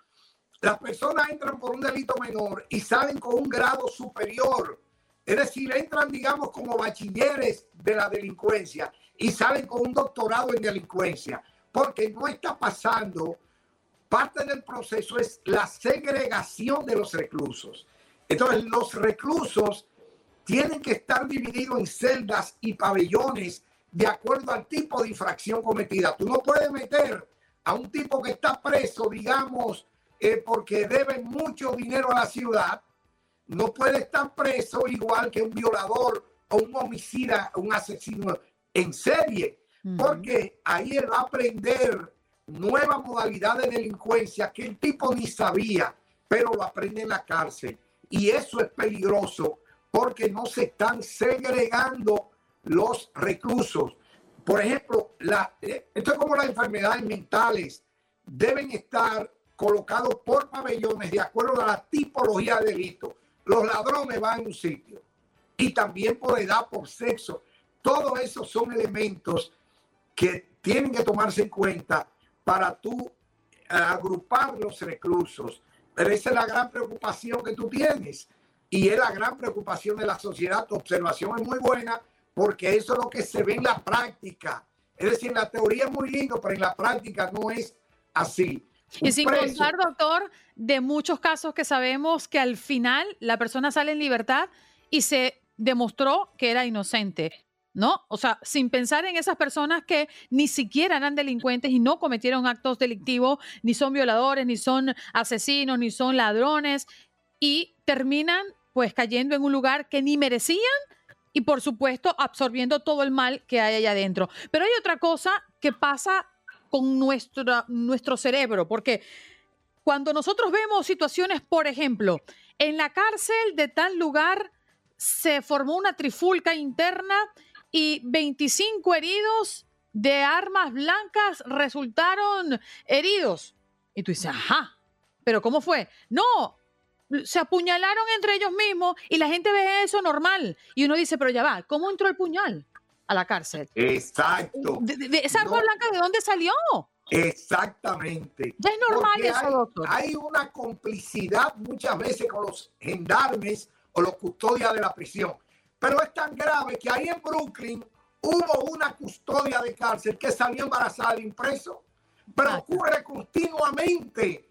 Las personas entran por un delito menor y salen con un grado superior. Es decir, entran, digamos, como bachilleres de la delincuencia y salen con un doctorado en delincuencia, porque no está pasando. Parte del proceso es la segregación de los reclusos. Entonces, los reclusos tienen que estar divididos en celdas y pabellones de acuerdo al tipo de infracción cometida. Tú no puedes meter a un tipo que está preso, digamos, eh, porque debe mucho dinero a la ciudad, no puede estar preso igual que un violador o un homicida, un asesino en serie, porque ahí él va a aprender nueva modalidad de delincuencia que el tipo ni sabía, pero lo aprende en la cárcel. Y eso es peligroso porque no se están segregando los reclusos. Por ejemplo, la, eh, esto es como las enfermedades mentales, deben estar colocados por pabellones de acuerdo a la tipología de delito. Los ladrones van a un sitio y también por edad, por sexo. Todos esos son elementos que tienen que tomarse en cuenta para tú eh, agrupar los reclusos. Pero esa es la gran preocupación que tú tienes y es la gran preocupación de la sociedad. Tu observación es muy buena porque eso es lo que se ve en la práctica. Es decir, la teoría es muy lindo, pero en la práctica no es así. Y sin preso- contar, doctor, de muchos casos que sabemos que al final la persona sale en libertad y se demostró que era inocente, ¿no? O sea, sin pensar en esas personas que ni siquiera eran delincuentes y no cometieron actos delictivos, ni son violadores, ni son asesinos, ni son ladrones, y terminan pues cayendo en un lugar que ni merecían y por supuesto absorbiendo todo el mal que hay allá adentro. Pero hay otra cosa que pasa con nuestra, nuestro cerebro, porque cuando nosotros vemos situaciones, por ejemplo, en la cárcel de tal lugar se formó una trifulca interna y 25 heridos de armas blancas resultaron heridos. Y tú dices, ajá, pero ¿cómo fue? No, se apuñalaron entre ellos mismos y la gente ve eso normal. Y uno dice, pero ya va, ¿cómo entró el puñal a la cárcel? Exacto. De- de- de- ¿Esa arma No. blanca de dónde salió? Exactamente. Ya es normal Porque eso, hay, doctor. hay una complicidad muchas veces con los gendarmes o los custodias de la prisión. Pero es tan grave que ahí en Brooklyn hubo una custodia de cárcel que salió embarazada de impreso. pero ocurre continuamente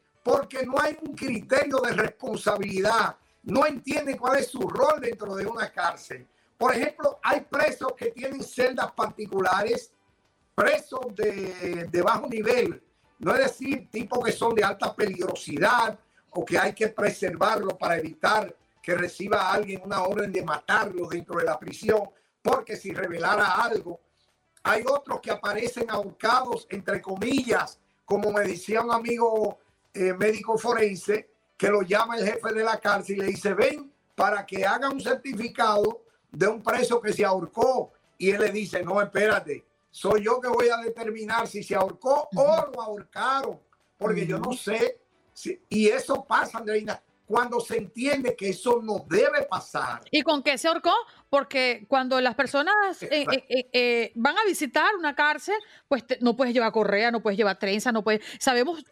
no hay un criterio de responsabilidad, no entienden cuál es su rol dentro de una cárcel. Por ejemplo, hay presos que tienen celdas particulares, presos de, de bajo nivel, no es decir, tipos que son de alta peligrosidad o que hay que preservarlo para evitar que reciba alguien una orden de matarlo dentro de la prisión, porque si revelara algo, hay otros que aparecen ahorcados, entre comillas, como me decía un amigo eh, médico forense, que lo llama el jefe de la cárcel y le dice, ven para que haga un certificado de un preso que se ahorcó. Y él le dice, no, espérate, soy yo que voy a determinar si se ahorcó o lo ahorcaron, porque yo no sé. si- y eso pasa, Andreina, cuando se entiende que eso no debe pasar. ¿Y con qué se ahorcó? Porque cuando las personas eh, eh, eh, van a visitar una cárcel, pues te- no puedes llevar correa, no puedes llevar trenza, no puedes. Sabemos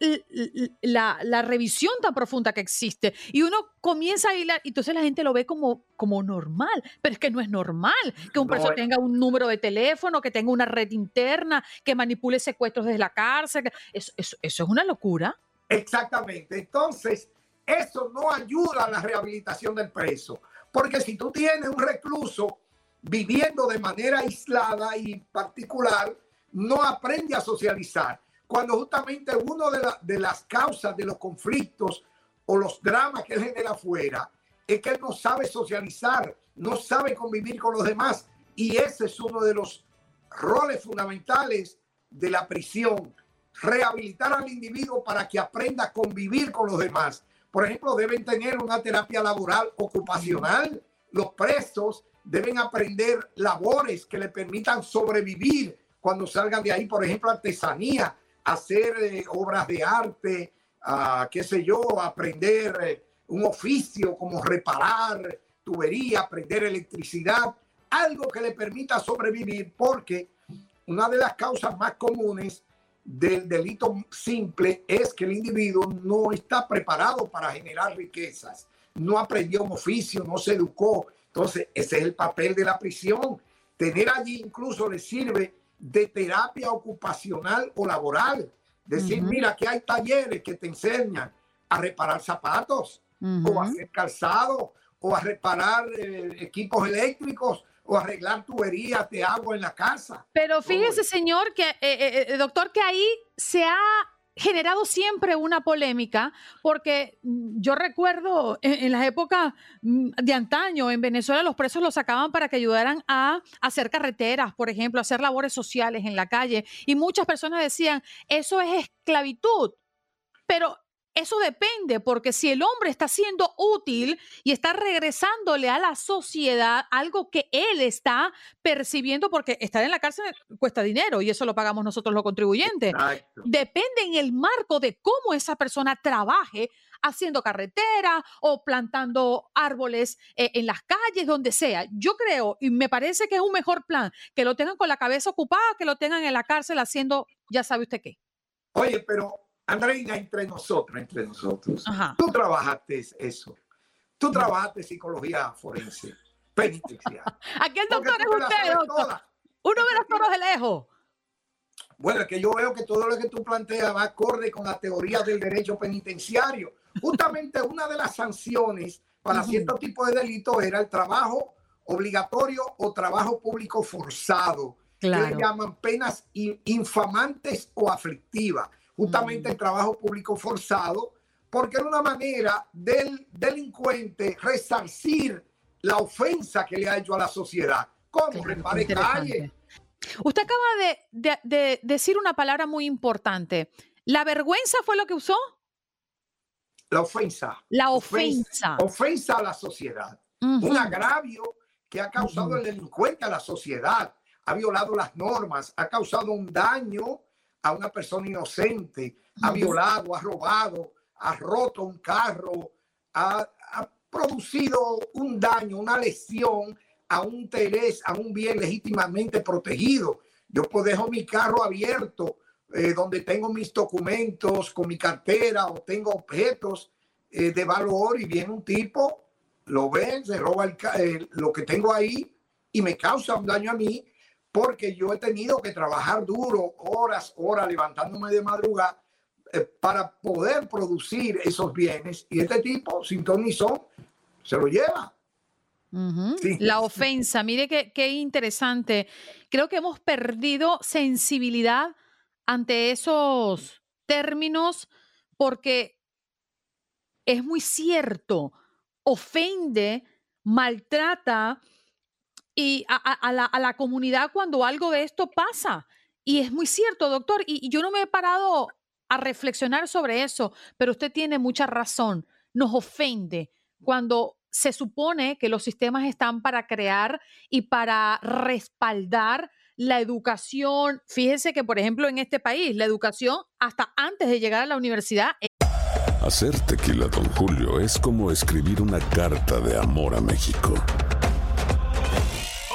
la, la revisión tan profunda que existe. Y uno comienza a hilar, y entonces la gente lo ve como, como normal. Pero es que no es normal que un No, preso tenga un número de teléfono, que tenga una red interna, que manipule secuestros desde la cárcel. que- Eso, eso, eso es una locura. Exactamente. Entonces, eso no ayuda a la rehabilitación del preso. Porque si tú tienes un recluso viviendo de manera aislada y particular, no aprende a socializar. Cuando justamente una de, de las causas de los conflictos o los dramas que él genera afuera es que él no sabe socializar, no sabe convivir con los demás. Y ese es uno de los roles fundamentales de la prisión, rehabilitar al individuo para que aprenda a convivir con los demás. Por ejemplo, deben tener una terapia laboral ocupacional. Los presos deben aprender labores que le permitan sobrevivir cuando salgan de ahí, por ejemplo, artesanía, hacer eh, obras de arte, ah, qué sé yo, aprender eh, un oficio como reparar tubería, aprender electricidad, algo que le permita sobrevivir, porque una de las causas más comunes del delito simple es que el individuo no está preparado para generar riquezas, no aprendió un oficio, no se educó. Entonces, ese es el papel de la prisión. Tener allí incluso le sirve de terapia ocupacional o laboral. Decir, Ujú. mira, que hay talleres que te enseñan a reparar zapatos o a hacer calzado o a reparar eh, equipos eléctricos o arreglar tuberías de agua en la casa. Pero fíjese, señor, que, eh, eh, eh, doctor, que ahí se ha generado siempre una polémica, porque yo recuerdo en, en las épocas mm, de antaño en Venezuela los presos los sacaban para que ayudaran a hacer carreteras, por ejemplo, hacer labores sociales en la calle, y muchas personas decían, eso es esclavitud, pero eso depende, porque si el hombre está siendo útil y está regresándole a la sociedad algo que él está percibiendo, porque estar en la cárcel cuesta dinero y eso lo pagamos nosotros los contribuyentes. Exacto. Depende en el marco de cómo esa persona trabaje haciendo carretera o plantando árboles eh, en las calles, donde sea. Yo creo, y me parece que es un mejor plan, que lo tengan con la cabeza ocupada, que lo tengan en la cárcel haciendo, ya sabe usted qué. Oye, pero Andreina, entre nosotros, entre nosotros, Ajá. tú trabajaste eso. Tú trabajaste psicología forense, <laughs> penitenciaria. Aquí el Porque doctor es usted, doctor. Uno ve los toros de lejos. Bueno, es que yo veo que todo lo que tú planteas va acorde con la teoría del derecho penitenciario. Justamente una de las sanciones para cierto tipo de delito era el trabajo obligatorio o trabajo público forzado, que Claro. le llaman penas in- infamantes o aflictivas. Justamente el trabajo público forzado, porque era una manera del delincuente resarcir la ofensa que le ha hecho a la sociedad. ¿Cómo? Repare calle. Usted acaba de, de- de decir una palabra muy importante. ¿La vergüenza fue lo que usó? La ofensa. La ofensa. Ofensa a la sociedad. Un agravio que ha causado el delincuente a la sociedad. Ha violado las normas, ha causado un daño a una persona inocente, ha violado, ha robado, ha roto un carro, ha, ha producido un daño, una lesión a un interés, a un bien legítimamente protegido. Yo pues, dejo mi carro abierto eh, donde tengo mis documentos con mi cartera o tengo objetos eh, de valor y viene un tipo, lo ve, se roba el eh, lo que tengo ahí y me causa un daño a mí, porque yo he tenido que trabajar duro, horas, horas, levantándome de madrugada eh, para poder producir esos bienes. Y este tipo, sin ton ni son, se lo lleva. Sí. La ofensa, mire qué, qué interesante. Creo que hemos perdido sensibilidad ante esos términos porque es muy cierto, ofende, maltrata y a, la, comunidad cuando algo de esto pasa. Y es muy cierto, doctor, y, y yo no me he parado a reflexionar sobre eso, pero usted tiene mucha razón. Nos ofende cuando se supone que los sistemas están para crear y para respaldar la educación. Fíjese que, por ejemplo, en este país, la educación hasta antes de llegar a la universidad Hacer tequila, Don Julio, es como escribir una carta de amor a México.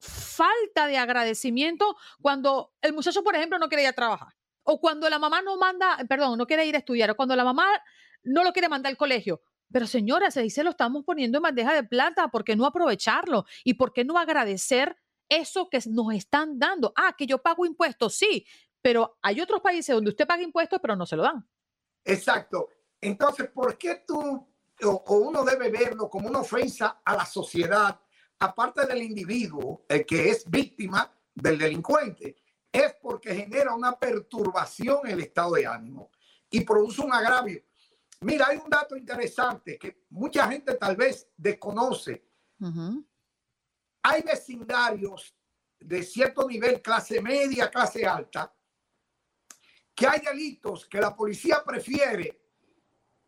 falta de agradecimiento cuando el muchacho, por ejemplo, no quiere ir a trabajar. O cuando la mamá no manda, perdón, no quiere ir a estudiar. O cuando la mamá no lo quiere mandar al colegio. Pero señora, se dice lo estamos poniendo en bandeja de plata. ¿Por qué no aprovecharlo? ¿Y por qué no agradecer eso que nos están dando? Ah, que yo pago impuestos, sí. Pero hay otros países donde usted paga impuestos, pero no se lo dan. Exacto. Entonces, ¿por qué tú o, o uno debe verlo como una ofensa a la sociedad, aparte del individuo el que es víctima del delincuente? Es porque genera una perturbación en el estado de ánimo y produce un agravio. Mira, hay un dato interesante que mucha gente tal vez desconoce. Hay vecindarios de cierto nivel, clase media, clase alta, que hay delitos que la policía prefiere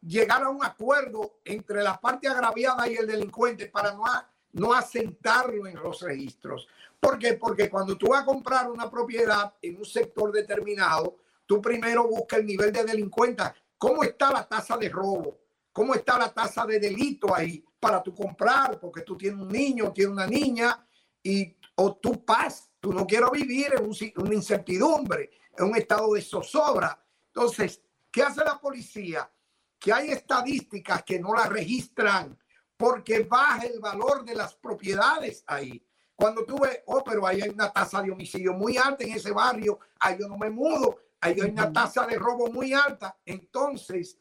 llegar a un acuerdo entre la parte agraviada y el delincuente para no, no asentarlo en los registros. ¿Por qué? Porque cuando tú vas a comprar una propiedad en un sector determinado, tú primero buscas el nivel de delincuencia. ¿Cómo está la tasa de robo? ¿Cómo está la tasa de delito ahí para tú comprar? Porque tú tienes un niño, tienes una niña y o tú paz, tú no quieres vivir en un una incertidumbre, en un estado de zozobra. Entonces, ¿qué hace la policía? Que hay estadísticas que no las registran porque baja el valor de las propiedades ahí. Cuando tú ves, oh, pero ahí hay una tasa de homicidio muy alta en ese barrio, ahí yo no me mudo, ahí hay una tasa de robo muy alta. Entonces,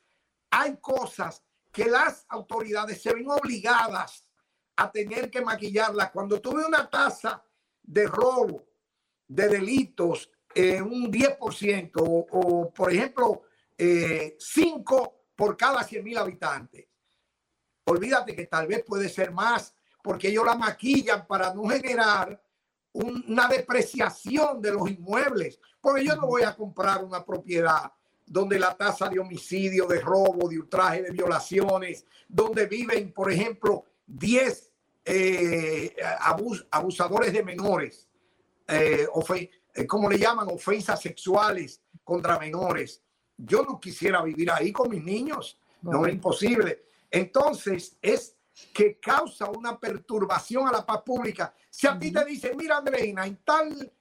hay cosas que las autoridades se ven obligadas a tener que maquillarlas. Cuando tuve una tasa de robo, de delitos, un 10%, o, o, por ejemplo, 5 por cada 100 mil habitantes. Olvídate que tal vez puede ser más, porque ellos la maquillan para no generar un- una depreciación de los inmuebles. Porque yo no voy a comprar una propiedad donde la tasa de homicidio, de robo, de ultraje, de violaciones, donde viven, por ejemplo, 10 eh, abus- abusadores de menores, eh, eh, ¿cómo le llaman? Ofensas sexuales contra menores. Yo no quisiera vivir ahí con mis niños, no es imposible. Entonces, es que causa una perturbación a la paz pública. Si a ti te dicen, mira, Andreina, en tal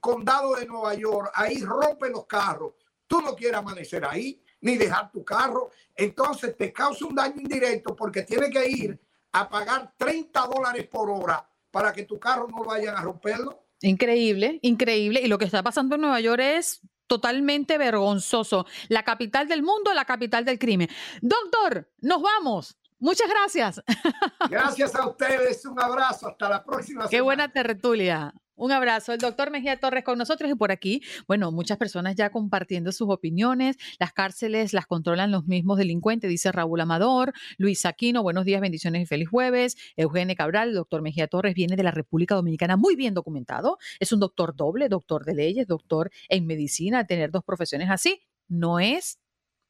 condado de Nueva York, ahí rompen los carros, tú no quieres amanecer ahí, ni dejar tu carro, entonces te causa un daño indirecto porque tienes que ir a pagar 30 dólares por hora para que tu carro no vayan a romperlo. Increíble, increíble. Y lo que está pasando en Nueva York es totalmente vergonzoso. La capital del mundo, la capital del crimen. Doctor, nos vamos. Muchas gracias. <laughs> Gracias a ustedes, un abrazo, hasta la próxima Qué semana. buena tertulia. Un abrazo. El doctor Mejía Torres con nosotros y por aquí, bueno, muchas personas ya compartiendo sus opiniones. Las cárceles las controlan los mismos delincuentes, dice Raúl Amador. Luis Aquino, buenos días, bendiciones y feliz jueves. Eugene Cabral, el doctor Mejía Torres viene de la República Dominicana, muy bien documentado. Es un doctor doble, doctor de leyes, doctor en medicina. Tener dos profesiones así no es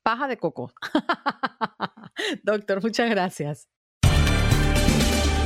paja de coco. <laughs> doctor, muchas gracias.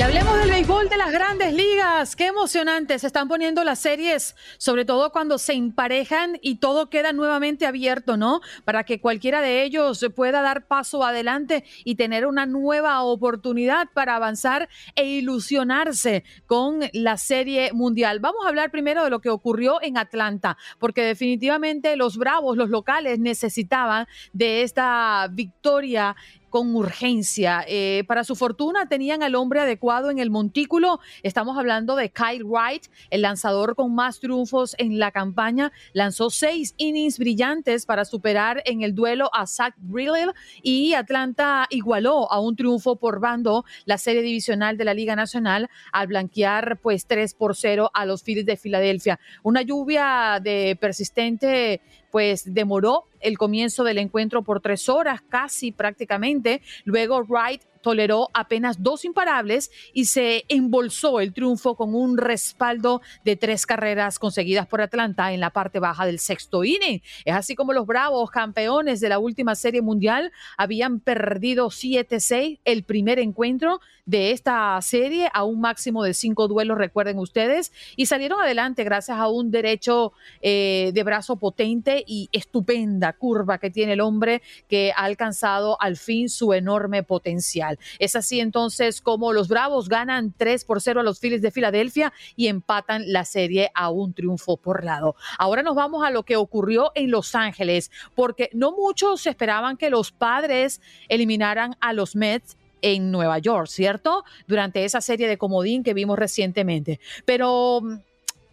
Y hablemos del béisbol de las grandes ligas. Qué emocionante se están poniendo las series, sobre todo cuando se emparejan y todo queda nuevamente abierto, ¿no? Para que cualquiera de ellos pueda dar paso adelante y tener una nueva oportunidad para avanzar e ilusionarse con la serie mundial. Vamos a hablar primero de lo que ocurrió en Atlanta, porque definitivamente los Bravos, los locales, necesitaban de esta victoria con urgencia. Eh, para su fortuna tenían al hombre adecuado en el montículo. Estamos hablando de Kyle Wright, el lanzador con más triunfos en la campaña. Lanzó seis innings brillantes para superar en el duelo a Zach Briller y Atlanta igualó a un triunfo por bando la serie divisional de la Liga Nacional al blanquear pues 3 por 0 a los Phillies de Filadelfia. Una lluvia de persistente pues demoró el comienzo del encuentro por tres horas, casi prácticamente. Luego Wright toleró apenas dos imparables y se embolsó el triunfo con un respaldo de tres carreras conseguidas por Atlanta en la parte baja del sexto inning. Es así como los Bravos, campeones de la última serie mundial, habían perdido 7-6 el primer encuentro de esta serie a un máximo de cinco duelos, recuerden ustedes, y salieron adelante gracias a un derecho eh, de brazo potente y estupenda curva que tiene el hombre que ha alcanzado al fin su enorme potencial. Es así entonces como los Bravos ganan 3 por 0 a los Phillies de Filadelfia y empatan la serie a un triunfo por lado. Ahora nos vamos a lo que ocurrió en Los Ángeles, porque no muchos esperaban que los padres eliminaran a los Mets en Nueva York, ¿cierto? Durante esa serie de comodín que vimos recientemente. Pero mm,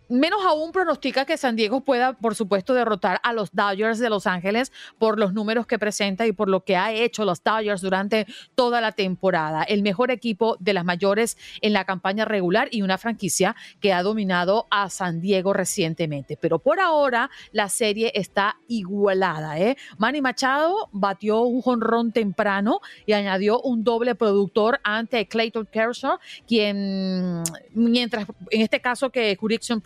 menos aún pronostica que San Diego pueda, por supuesto, derrotar a los Dodgers de Los Ángeles por los números que presenta y por lo que ha hecho los Dodgers durante toda la temporada. El mejor equipo de las mayores en la campaña regular y una franquicia que ha dominado a San Diego recientemente. Pero por ahora la serie está igualada. ¿eh? Manny Machado batió un jonrón temprano y añadió un doble productor ante Clayton Kershaw, quien, mientras en este caso que Jurickson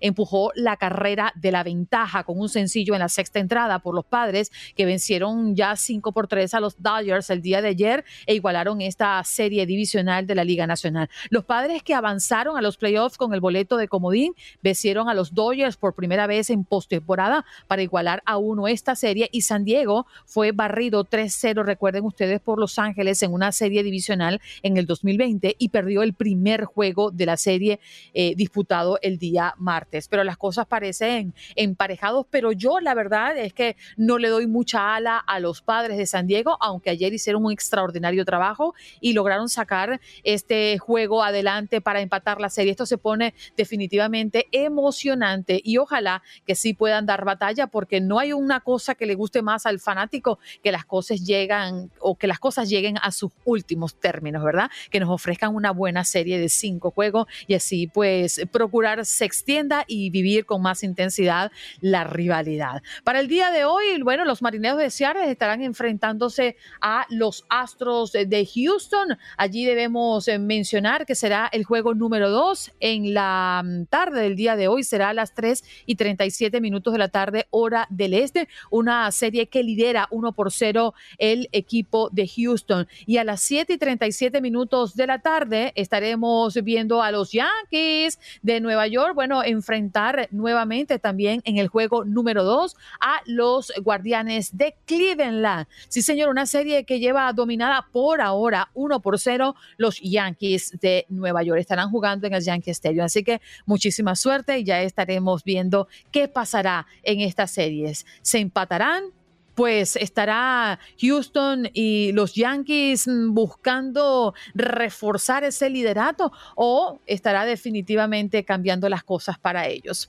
Empujó la carrera de la ventaja con un sencillo en la sexta entrada por los padres que vencieron ya 5 por 3 a los Dodgers el día de ayer e igualaron esta serie divisional de la Liga Nacional. Los padres que avanzaron a los playoffs con el boleto de comodín vencieron a los Dodgers por primera vez en postemporada para igualar a uno esta serie y San Diego fue barrido 3-0, recuerden ustedes, por Los Ángeles en una serie divisional en el 2020 y perdió el primer juego de la serie eh, disputado el día martes. Pero las cosas parecen emparejados, pero yo la verdad es que no le doy mucha ala a los padres de San Diego, aunque ayer hicieron un extraordinario trabajo y lograron sacar este juego adelante para empatar la serie. Esto se pone definitivamente emocionante y ojalá que sí puedan dar batalla porque no hay una cosa que le guste más al fanático que las cosas llegan o que las cosas lleguen a sus últimos términos, ¿verdad? Que nos ofrezcan una buena serie de cinco juegos y así pues procurar extienda y vivir con más intensidad la rivalidad. Para el día de hoy, bueno, los marineros de Seattle estarán enfrentándose a los Astros de Houston. Allí debemos eh, mencionar que será el juego número dos en la mm, tarde del día de hoy. Será a las 3 y 37 minutos de la tarde, hora del este. Una serie que lidera 1 por 0 el equipo de Houston. Y a las 7 y 37 minutos de la tarde estaremos viendo a los Yankees de Nueva York, bueno, enfrentar nuevamente también en el juego número 2 a los Guardianes de Cleveland. Sí, señor, una serie que lleva dominada por ahora 1 por 0 los Yankees de Nueva York. Estarán jugando en el Yankee Stadium. Así que muchísima suerte y ya estaremos viendo qué pasará en estas series. ¿Se empatarán? Pues estará Houston y los Yankees mm, buscando reforzar ese liderato o estará definitivamente cambiando las cosas para ellos.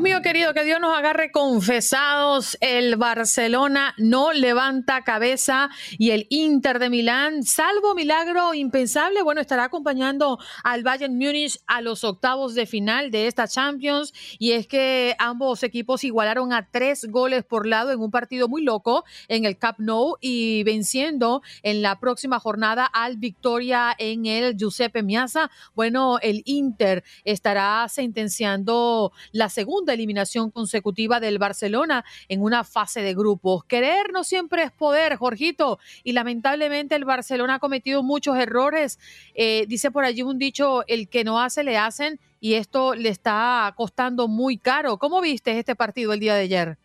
Mío querido, que Dios nos agarre confesados. El Barcelona no levanta cabeza y el Inter de Milán, salvo milagro impensable, bueno, estará acompañando al Bayern Múnich a los octavos de final de esta Champions. Y es que ambos equipos igualaron a tres goles por lado en un partido muy loco en el Camp Nou y venciendo en la próxima jornada al Victoria en el Giuseppe Miazza. Bueno, el Inter estará sentenciando la segunda eliminación consecutiva del Barcelona en una fase de grupos. Querer no siempre es poder, Jorgito, y lamentablemente el Barcelona ha cometido muchos errores. Eh, dice por allí un dicho, el que no hace le hacen y esto le está costando muy caro. ¿Cómo viste este partido el día de ayer?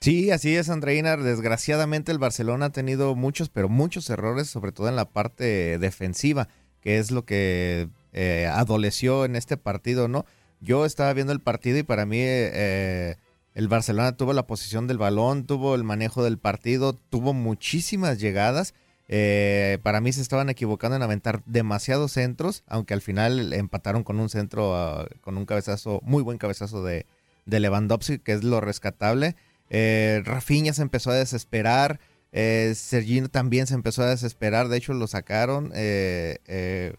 Sí, así es, Andreina. Desgraciadamente el Barcelona ha tenido muchos, pero muchos errores, sobre todo en la parte defensiva, que es lo que eh, adoleció en este partido, ¿no? Yo estaba viendo el partido y para mí eh, el Barcelona tuvo la posición del balón, tuvo el manejo del partido, tuvo muchísimas llegadas. Eh, para mí se estaban equivocando en aventar demasiados centros, aunque al final empataron con un centro, ah, con un cabezazo, muy buen cabezazo de, de Lewandowski, que es lo rescatable. Eh, Rafinha se empezó a desesperar. Eh, Sergino también se empezó a desesperar. De hecho, lo sacaron. Eh,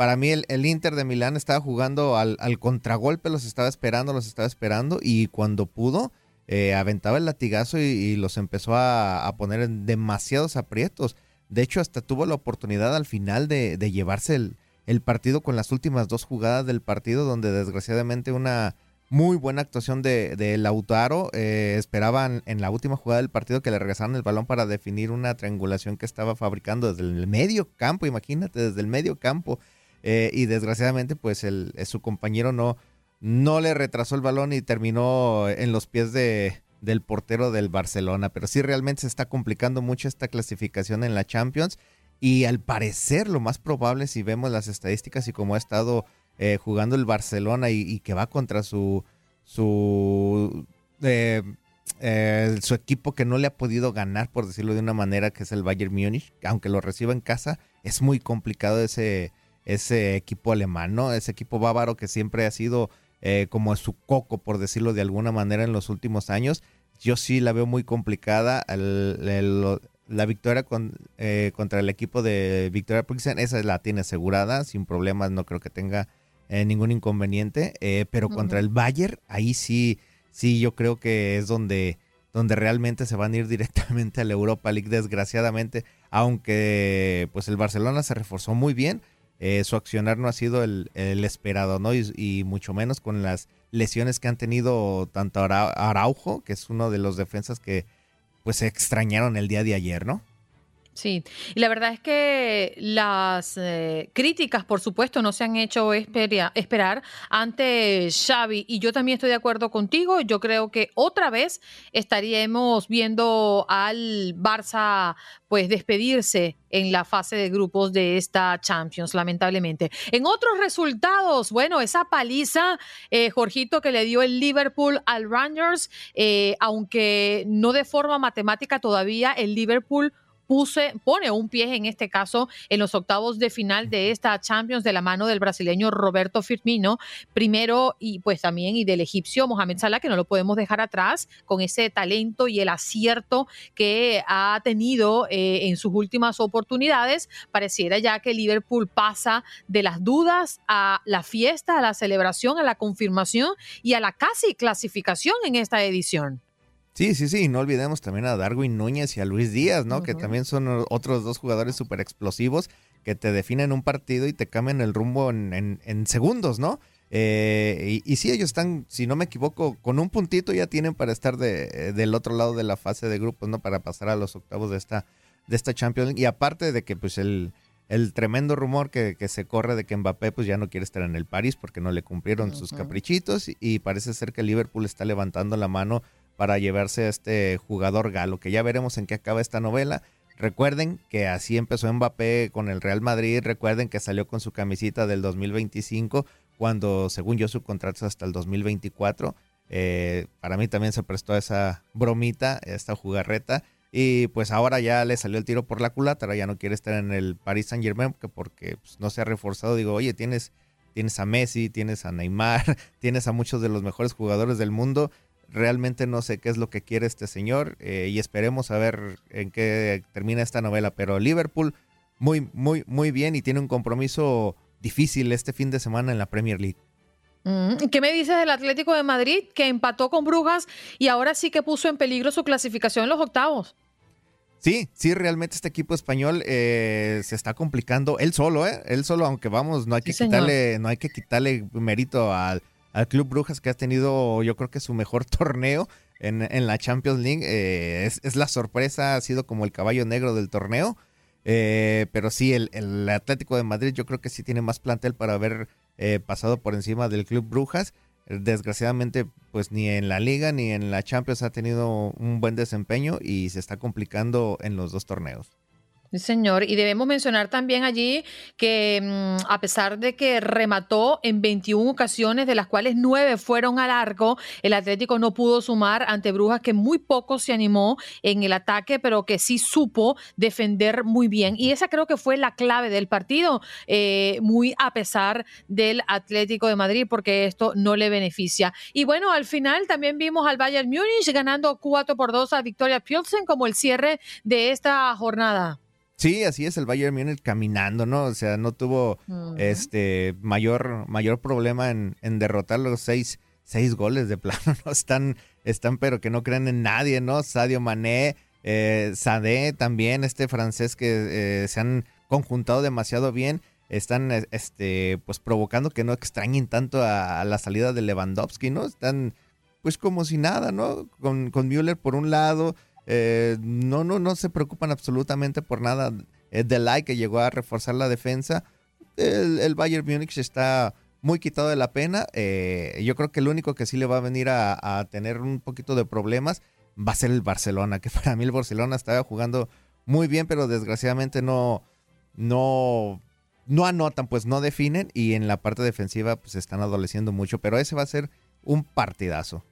para mí, el, Inter de Milán estaba jugando al, al contragolpe, los estaba esperando, los estaba esperando. Y cuando pudo, eh, aventaba el latigazo y, los empezó a, a poner en demasiados aprietos. De hecho, hasta tuvo la oportunidad al final de, de llevarse el, el partido con las últimas dos jugadas del partido, donde desgraciadamente una muy buena actuación de, de Lautaro. eh, esperaban en la última jugada del partido que le regresaran el balón para definir una triangulación que estaba fabricando desde el medio campo, imagínate, desde el medio campo. Eh, y desgraciadamente, pues el, eh, su compañero no, no le retrasó el balón y terminó en los pies de, del portero del Barcelona. Pero sí, realmente se está complicando mucho esta clasificación en la Champions. Y al parecer, lo más probable, si vemos las estadísticas y cómo ha estado eh, jugando el Barcelona y, que va contra su, su, su equipo que no le ha podido ganar, por decirlo de una manera, que es el Bayern Múnich, aunque lo reciba en casa, es muy complicado ese, ese equipo alemán, ¿no? Ese equipo bávaro que siempre ha sido eh, como su coco, por decirlo de alguna manera, en los últimos años. Yo sí la veo muy complicada. El- el- la victoria con- eh, contra el equipo de Victoria Pilsen, esa la tiene asegurada, sin problemas, no creo que tenga eh, ningún inconveniente. eh, pero contra el Bayern, ahí sí, sí, yo creo que es donde, donde realmente se van a ir <laughs> directamente a la Europa League, desgraciadamente, aunque pues el Barcelona se reforzó muy bien, eh, su accionar no ha sido el, el esperado, ¿no? Y, y mucho menos con las lesiones que han tenido tanto Ara- Araujo, que es uno de los defensas que pues se extrañaron el día de ayer, ¿no? Sí, y la verdad es que las eh, críticas, por supuesto, no se han hecho esperar ante Xavi y yo también estoy de acuerdo contigo. Yo creo que otra vez estaríamos viendo al Barça pues despedirse en la fase de grupos de esta Champions, lamentablemente. En otros resultados, bueno, esa paliza, eh, Jorgito, que le dio el Liverpool al Rangers, eh, aunque no de forma matemática todavía, el Liverpool puse, pone un pie en este caso en los octavos de final de esta Champions de la mano del brasileño Roberto Firmino, primero y pues también y del egipcio Mohamed Salah, que no lo podemos dejar atrás con ese talento y el acierto que ha tenido eh, en sus últimas oportunidades. Pareciera ya que Liverpool pasa de las dudas a la fiesta, a la celebración, a la confirmación y a la casi clasificación en esta edición. Sí, sí, sí, no olvidemos también a Darwin Núñez y a Luis Díaz, ¿no? Que también son otros dos jugadores súper explosivos que te definen un partido y te cambian el rumbo en, en- en segundos, ¿no? Eh, y, y sí, ellos están, si no me equivoco, con un puntito ya tienen para estar de, eh, del otro lado de la fase de grupos, ¿no? Para pasar a los octavos de esta, de esta Champions League. Y aparte de que, pues, el, el tremendo rumor que, que se corre de que Mbappé, pues, ya no quiere estar en el París porque no le cumplieron sus caprichitos y, y parece ser que Liverpool está levantando la mano para llevarse a este jugador galo, que ya veremos en qué acaba esta novela. Recuerden que así empezó Mbappé con el Real Madrid, recuerden que salió con su camisita del 2025 cuando según yo su contrato es hasta el 2024. Eh, para mí también se prestó esa bromita, esta jugarreta. Y pues ahora ya le salió el tiro por la culata, ahora ya no quiere estar en el Paris Saint Germain porque pues, no se ha reforzado. Digo, oye, tienes, tienes a Messi, tienes a Neymar, <laughs> tienes a muchos de los mejores jugadores del mundo. Realmente no sé qué es lo que quiere este señor eh, y esperemos a ver en qué termina esta novela. Pero Liverpool muy, muy, muy bien y tiene un compromiso difícil este fin de semana en la Premier League. Mm, ¿Qué me dices del Atlético de Madrid que empató con Brujas y ahora sí que puso en peligro su clasificación en los octavos? Sí, sí, realmente este equipo español eh, se está complicando él solo, ¿eh? Él solo, aunque vamos, no hay que Sí, señor. quitarle, no hay que quitarle mérito al, al Club Brujas que ha tenido, yo creo que su mejor <laughs> torneo en, en la Champions League. Eh, es, la sorpresa, ha sido como el caballo negro del torneo. Eh, pero sí, el, el Atlético de Madrid yo creo que sí tiene más plantel para haber eh, pasado por encima del Club Brujas. Desgraciadamente, pues ni en la liga ni en la Champions ha tenido un buen desempeño y se está complicando en los dos torneos. Sí, señor. Y debemos mencionar también allí que mm, a pesar de que remató en 21 ocasiones, de las cuales 9 fueron al arco, el Atlético no pudo sumar ante Brujas, que muy poco se animó en el ataque, pero que sí supo defender muy bien. Y esa creo que fue la clave del partido, eh, muy a pesar del Atlético de Madrid, porque esto no le beneficia. Y bueno, al final también vimos al Bayern Múnich ganando 4 por 2 a Victoria Pilsen como el cierre de esta jornada. Sí, así es el Bayern Múnich caminando, ¿no? O sea, no tuvo este mayor, mayor problema en, en derrotar los seis, seis goles de plano, ¿no? Están, están, pero que no creen en nadie, ¿no? Sadio Mané, eh, Sadé también, este francés que eh, se han conjuntado demasiado bien, están este, pues provocando que no extrañen tanto a, a la salida de Lewandowski, ¿no? Están pues como si nada, ¿no? Con, con Müller por un lado, eh, no, no, no se preocupan absolutamente por nada. Eh, Delay que llegó a reforzar la defensa. El, Bayern Múnich está muy quitado de la pena. Eh, yo creo que el único que sí le va a venir a, a tener un poquito de problemas va a ser el Barcelona, que <laughs> para mí el Barcelona estaba jugando muy bien, pero desgraciadamente no, no, no anotan, pues no definen y en la parte defensiva pues están adoleciendo mucho, pero ese va a ser un partidazo.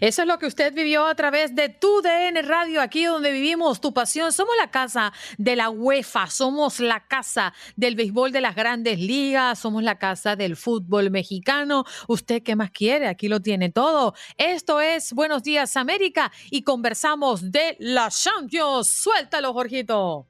Eso es lo que usted vivió a través de tu DN Radio, aquí donde vivimos tu pasión. Somos la casa de la UEFA, somos la casa del béisbol de las grandes ligas, somos la casa del fútbol mexicano. ¿Usted qué más quiere? Aquí lo tiene todo. Esto es Buenos Días América y conversamos de la Champions. Suéltalo, Jorgito.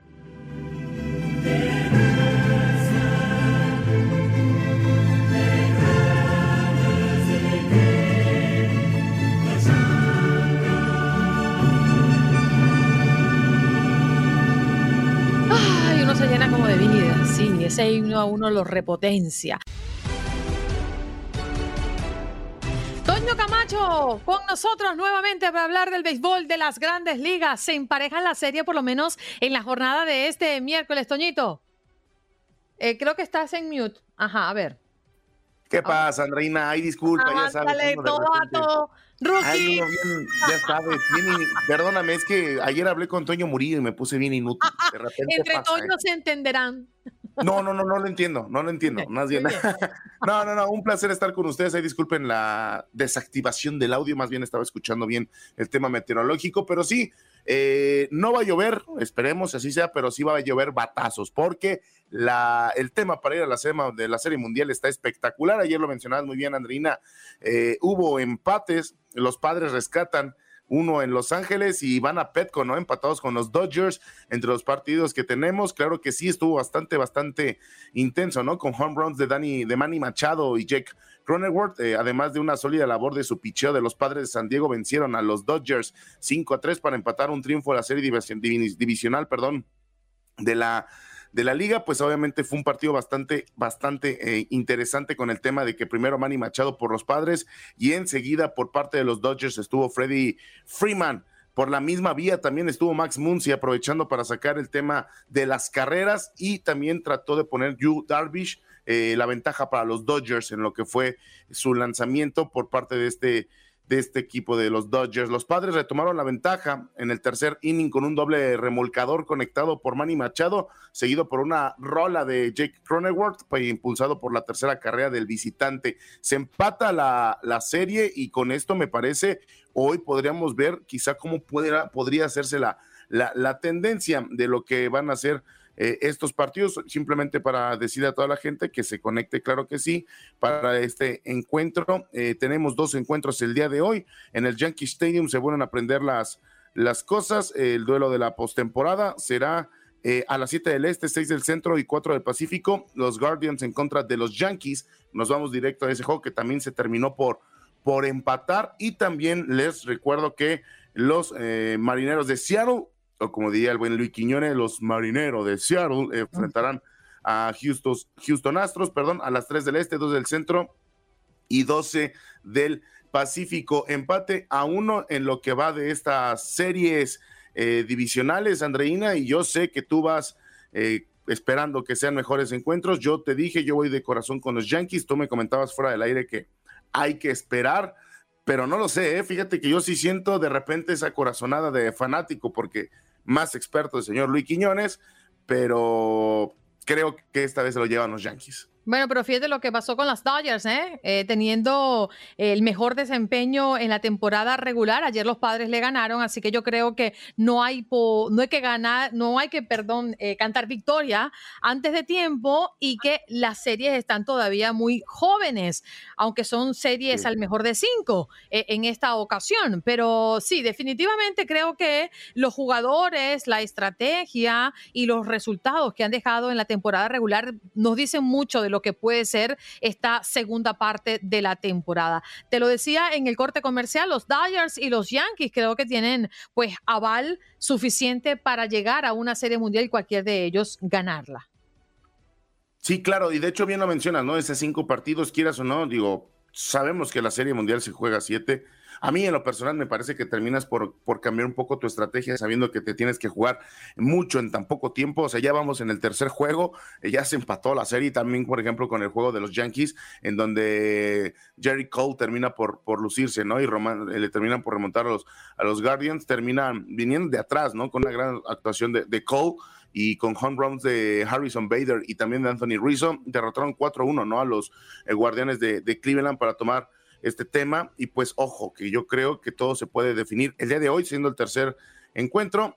Se llena como de vida, sí, ese himno a uno lo repotencia. Toño Camacho, con nosotros nuevamente para hablar del béisbol de las grandes ligas. Se empareja la serie, por lo menos en la jornada de este miércoles, Toñito. Eh, creo que estás en mute. Ajá, a ver. ¿Qué pasa, Andreina? Ay, disculpa, ya sabes. dale, todo. Ay, uno bien, ya sabes, bien in- perdóname, es que ayer hablé con Toño Murillo y me puse bien inútil. De repente Entre pasa, ¿eh? Toño se entenderán. No, no, no, no lo entiendo, no lo entiendo, más bien. <laughs> No, no, no, un placer estar con ustedes. Ahí disculpen la desactivación del audio, más bien estaba escuchando bien el tema meteorológico, pero sí, eh, no va a llover, esperemos así sea, pero sí va a llover batazos, porque el tema para ir a la, sema de la Serie Mundial está espectacular. Ayer lo mencionabas muy bien, Andreina. eh, hubo empates, los padres rescatan uno en Los Ángeles y van a Petco, ¿no? Empatados con los Dodgers entre los partidos que tenemos. Claro que sí estuvo bastante, bastante intenso, ¿no? Con home runs de Danny, de Manny Machado y Jake Cronenworth, eh, además de una sólida labor de su picheo de los padres de San Diego, vencieron a los Dodgers 5 a 3 para empatar un triunfo de la serie division- divis- divisional, perdón, de la de la liga, pues obviamente fue un partido bastante, bastante eh, interesante con el tema de que primero Manny Machado por los padres y enseguida por parte de los Dodgers estuvo Freddy Freeman. Por la misma vía también estuvo Max Muncy aprovechando para sacar el tema de las carreras y también trató de poner Yu Darvish eh, la ventaja para los Dodgers en lo que fue su lanzamiento por parte de este de este equipo de los Dodgers. Los padres retomaron la ventaja en el tercer inning con un doble remolcador conectado por Manny Machado, seguido por una rola de Jake Cronenworth, pues, impulsado por la tercera carrera del visitante. Se empata la, la serie y con esto me parece hoy podríamos ver quizá cómo podría hacerse la, la, la tendencia de lo que van a hacer eh, estos partidos, simplemente para decir a toda la gente que se conecte, claro que sí, para este encuentro. Eh, tenemos dos encuentros el día de hoy. En el Yankee Stadium se vuelven a aprender las, las cosas. El duelo de la postemporada será eh, a las 7 del Este, 6 del Centro y 4 del Pacífico. Los Guardians en contra de los Yankees. Nos vamos directo a ese juego que también se terminó por, por empatar. Y también les recuerdo que los marineros de Seattle o como diría el buen Luis Quiñones, los marineros de Seattle eh, enfrentarán a Houston, Houston Astros, perdón, a las 3 del este, 2 del centro y 12 del Pacífico. Empate a uno en lo que va de estas series eh, divisionales, Andreina, y yo sé que tú vas eh, esperando que sean mejores encuentros. Yo te dije, yo voy de corazón con los Yankees. Tú me comentabas fuera del aire que hay que esperar pero no lo sé, ¿eh? fíjate que yo sí siento de repente esa corazonada de fanático, porque más experto el señor Luis Quiñones, pero creo que esta vez se lo llevan los Yankees. Bueno, pero fíjate lo que pasó con las Dodgers, ¿eh? Eh, teniendo el mejor desempeño en la temporada regular. Ayer los padres le ganaron, así que yo creo que no hay, po- no hay que ganar, no hay que, perdón, eh, cantar victoria antes de tiempo y que las series están todavía muy jóvenes, aunque son series al mejor de cinco eh, en esta ocasión. Pero sí, definitivamente creo que los jugadores, la estrategia y los resultados que han dejado en la temporada regular nos dicen mucho de lo que puede ser esta segunda parte de la temporada. Te lo decía en el corte comercial, los Dodgers y los Yankees creo que tienen pues aval suficiente para llegar a una serie mundial y cualquier de ellos ganarla. Sí, claro, y de hecho bien lo mencionas, ¿no? Ese cinco partidos, quieras o no, digo, sabemos que la Serie Mundial se juega siete. A mí en lo personal me parece que terminas por, por cambiar un poco tu estrategia sabiendo que te tienes que jugar mucho en tan poco tiempo. O sea, ya vamos en el tercer juego, eh, ya se empató la serie también, por ejemplo, con el juego de los Yankees, en donde Jerry Cole termina por, por lucirse, ¿no? Y Roman- eh, le terminan por remontar a los, Guardians, terminan viniendo de atrás, ¿no? Con una gran actuación de, Cole y con home runs de Harrison Bader y también de Anthony Rizzo, derrotaron 4-1, ¿no? A los eh, Guardianes de Cleveland para tomar este tema. Y pues, ojo, que yo creo que todo se puede definir el día de hoy, siendo el tercer encuentro.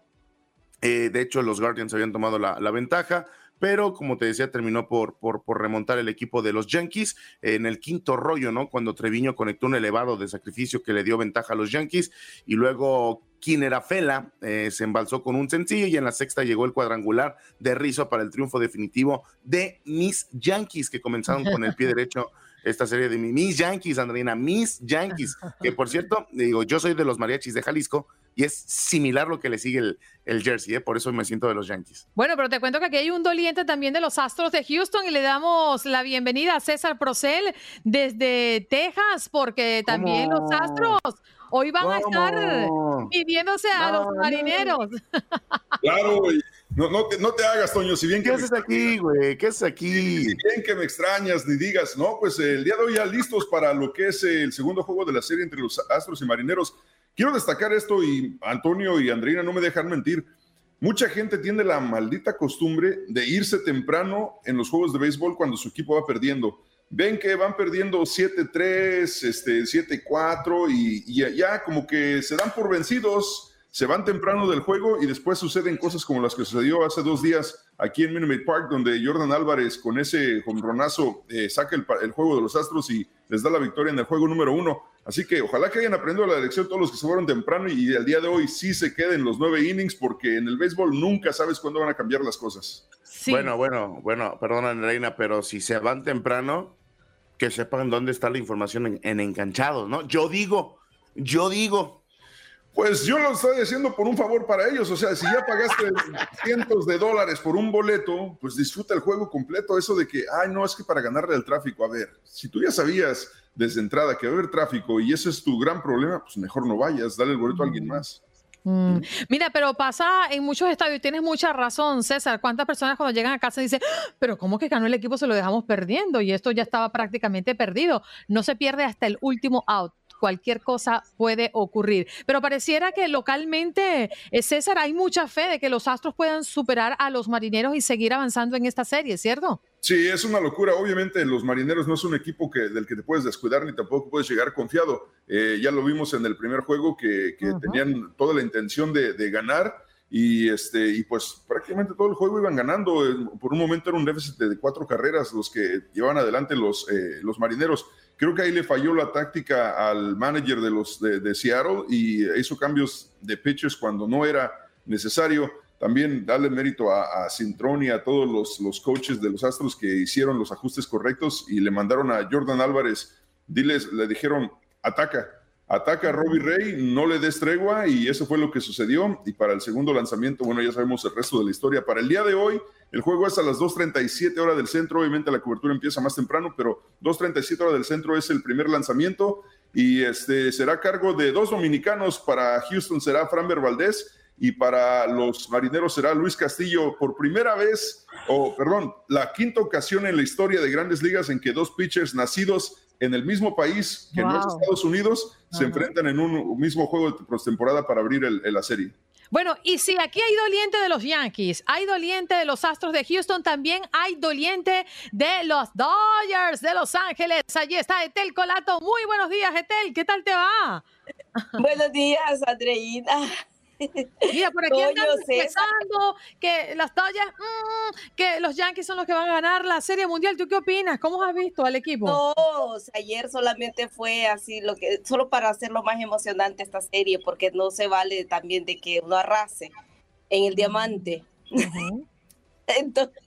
Eh, de hecho, los Guardians habían tomado la, la ventaja, pero como te decía, terminó por, por, por remontar el equipo de los Yankees en el quinto rollo, ¿no? Cuando Treviño conectó un elevado de sacrificio que le dio ventaja a los Yankees y luego Kinerafela eh, se embalsó con un sencillo y en la sexta llegó el cuadrangular de Rizzo para el triunfo definitivo de mis Yankees que comenzaron con el pie <laughs> derecho esta serie de mi- mis Yankees, Andreina, mis Yankees, que por cierto, digo, yo soy de los mariachis de Jalisco y es similar lo que le sigue el, el jersey, ¿eh? por eso me siento de los Yankees. Bueno, pero te cuento que aquí hay un doliente también de los Astros de Houston y le damos la bienvenida a César Procel desde Texas, porque también los Astros hoy van a estar midiéndose a los marineros. Claro, güey. No, no, te, no te hagas, Toño, si bien que ¿Qué haces aquí, güey? ¿Qué haces aquí? Si bien que me extrañas, ni digas, no, pues el día de hoy ya listos para lo que es el segundo juego de la serie entre los Astros y Marineros. Quiero destacar esto y Antonio y Andreina no me dejan mentir. Mucha gente tiene la maldita costumbre de irse temprano en los juegos de béisbol cuando su equipo va perdiendo. Ven que van perdiendo 7-3, este, 7-4 y, ya como que se dan por vencidos, se van temprano del juego y después suceden cosas como las que sucedió hace dos días aquí en Minute Park, donde Jordan Álvarez con ese jonronazo eh, saca el, el juego de los Astros y les da la victoria en el juego número uno. Así que ojalá que hayan aprendido la lección todos los que se fueron temprano y el día de hoy sí se queden los nueve innings, porque en el béisbol nunca sabes cuándo van a cambiar las cosas. Bueno, bueno, bueno, perdona, Reina, pero si se van temprano, que sepan dónde está la información en, en enganchados, ¿no? Yo digo, yo digo. Pues yo lo estoy haciendo por un favor para ellos. O sea, si ya pagaste <laughs> cientos de dólares por un boleto, pues disfruta el juego completo. Eso de que, ay, no, es que para ganarle al tráfico. A ver, si tú ya sabías desde entrada que va a haber tráfico y ese es tu gran problema, pues mejor no vayas, dale el boleto a alguien más. Mm. Mira, pero pasa en muchos estadios, y tienes mucha razón, César. ¿Cuántas personas cuando llegan a casa dicen, "Ah, pero cómo que ganó el equipo se lo dejamos perdiendo y esto ya estaba prácticamente perdido? No se pierde hasta el último out. Cualquier cosa puede ocurrir. Pero pareciera que localmente, eh, César, hay mucha fe de que los Astros puedan superar a los marineros y seguir avanzando en esta serie, ¿cierto? Sí, es una locura. Obviamente los marineros no es un equipo que, del que te puedes descuidar ni tampoco puedes llegar confiado. Eh, ya lo vimos en el primer juego que, que tenían toda la intención de, de ganar y, este, y pues prácticamente todo el juego iban ganando. Por un momento era un déficit de cuatro carreras los que llevaban adelante los, eh, los marineros. Creo que ahí le falló la táctica al manager de, los, de, de Seattle y hizo cambios de pitchers cuando no era necesario. También darle mérito a, a y a todos los, los coaches de los Astros que hicieron los ajustes correctos y le mandaron a Jordan Álvarez, diles, le dijeron, ataca, ataca a Robbie Ray, no le des tregua y eso fue lo que sucedió. Y para el segundo lanzamiento, bueno, ya sabemos el resto de la historia. Para el día de hoy, el juego es a las 2.37 horas del centro, obviamente la cobertura empieza más temprano, pero 2.37 horas del centro es el primer lanzamiento y este será a cargo de dos dominicanos. Para Houston será Framber Valdés y para los marineros será Luis Castillo por primera vez, o perdón, la quinta ocasión en la historia de grandes ligas en que dos pitchers nacidos en el mismo país que no es Wow. Estados Unidos se enfrentan en un mismo juego de postemporada para abrir el- el- la serie. Bueno, y si aquí hay doliente de los Yankees, hay doliente de los Astros de Houston, también hay doliente de los Dodgers de Los Ángeles. Allí está Etel Colato. Muy buenos días, Etel. ¿Qué tal te va? Buenos días, Andreina. Mira, por aquí Toño, andan pensando que las Dodgers, mm, que los Yankees son los que van a ganar la Serie Mundial. ¿Tú qué opinas? ¿Cómo has visto al equipo? No, o sea, ayer solamente fue así, lo que, solo para hacerlo más emocionante esta serie, porque no se vale también de que uno arrase en el diamante. <laughs> Entonces,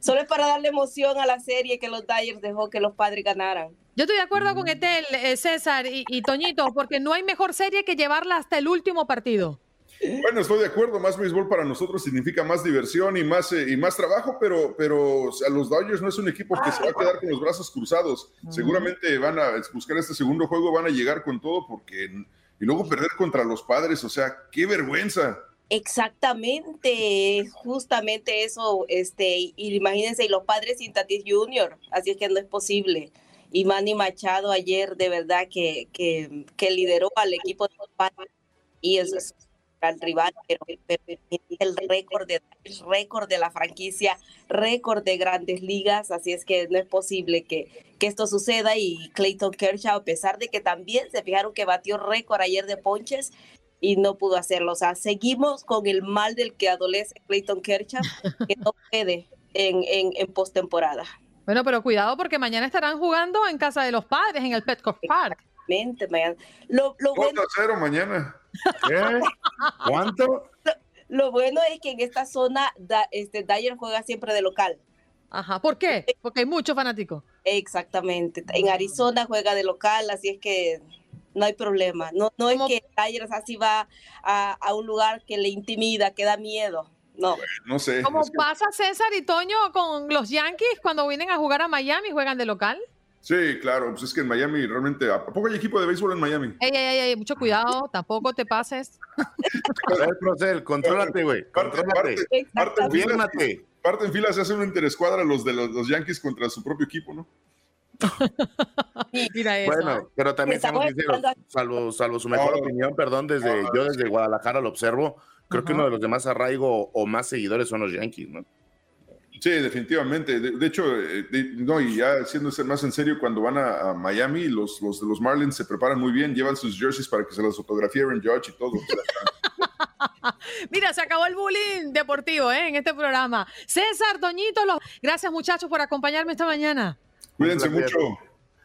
solo es para darle emoción a la serie que los Dodgers dejó que los padres ganaran. Yo estoy de acuerdo con Etel, eh, César y, y Toñito, porque no hay mejor serie que llevarla hasta el último partido. Bueno, estoy de acuerdo, más béisbol para nosotros significa más diversión y más, eh, y más trabajo, pero, pero sea, los Dodgers no es un equipo que se va a quedar con los brazos cruzados. Seguramente van a buscar este segundo juego, van a llegar con todo porque y luego perder contra los padres, o sea, qué vergüenza. Exactamente, justamente eso, este, y imagínense, y los padres sin Tatis Junior, así es que no es posible. Y Manny Machado ayer de verdad que, que, que lideró al equipo de los padres y eso es gran rival, pero, pero el récord de el récord de la franquicia, récord de grandes ligas, así es que no es posible que, que esto suceda y Clayton Kershaw, a pesar de que también se fijaron que batió récord ayer de ponches, y no pudo hacerlo. O sea, seguimos con el mal del que adolece Clayton Kershaw, que no puede en, en, en postemporada. Bueno, pero cuidado porque mañana estarán jugando en casa de los padres, en el Petco Park. Mente, mañana. Lo, lo, 2 bueno, a 0 mañana. ¿Cuánto? lo bueno es que en esta zona da, este, Dyer juega siempre de local. Ajá, ¿por qué? Porque hay muchos fanáticos. Exactamente. En Arizona juega de local, así es que no hay problema. No, no es que Dyer así va a, a un lugar que le intimida, que da miedo. No. No sé. Es que- pasa César y Toño con los Yankees cuando vienen a jugar a Miami, juegan de local. Sí, claro, pues es que en Miami realmente, ¿a poco hay equipo de béisbol en Miami? Ey, ey, ey, ey, mucho cuidado, tampoco te pases. A ver, Procel, contrólate, güey. Parte, parte, Contrólate. parte en filas, Fírmate. parte en filas se hace una interescuadra los de los, los Yankees contra su propio equipo, ¿no? <laughs> Mira eso. Bueno, pero también Estamos esperando salvo, salvo su mejor No. opinión, perdón, desde yo desde Guadalajara lo observo, creo que uno de los de más arraigo o más seguidores son los Yankees, ¿no? Sí, definitivamente. De, de hecho, eh, de- no, y ya siéndose más en serio, cuando van a, a Miami, los, los de los Marlins se preparan muy bien, llevan sus jerseys para que se las fotografie Aaron Judge y todo. <laughs> Mira, se acabó el bullying deportivo ¿eh? en este programa. César, Toñito, los... gracias muchachos por acompañarme esta mañana. cuídense mucho.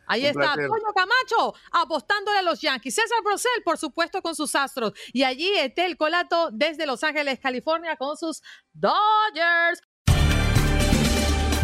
Ahí Un está, placer. Toño Camacho apostándole a los Yankees. César Brosel, por supuesto, con sus astros. Y allí Etel Colato desde Los Ángeles, California, con sus Dodgers.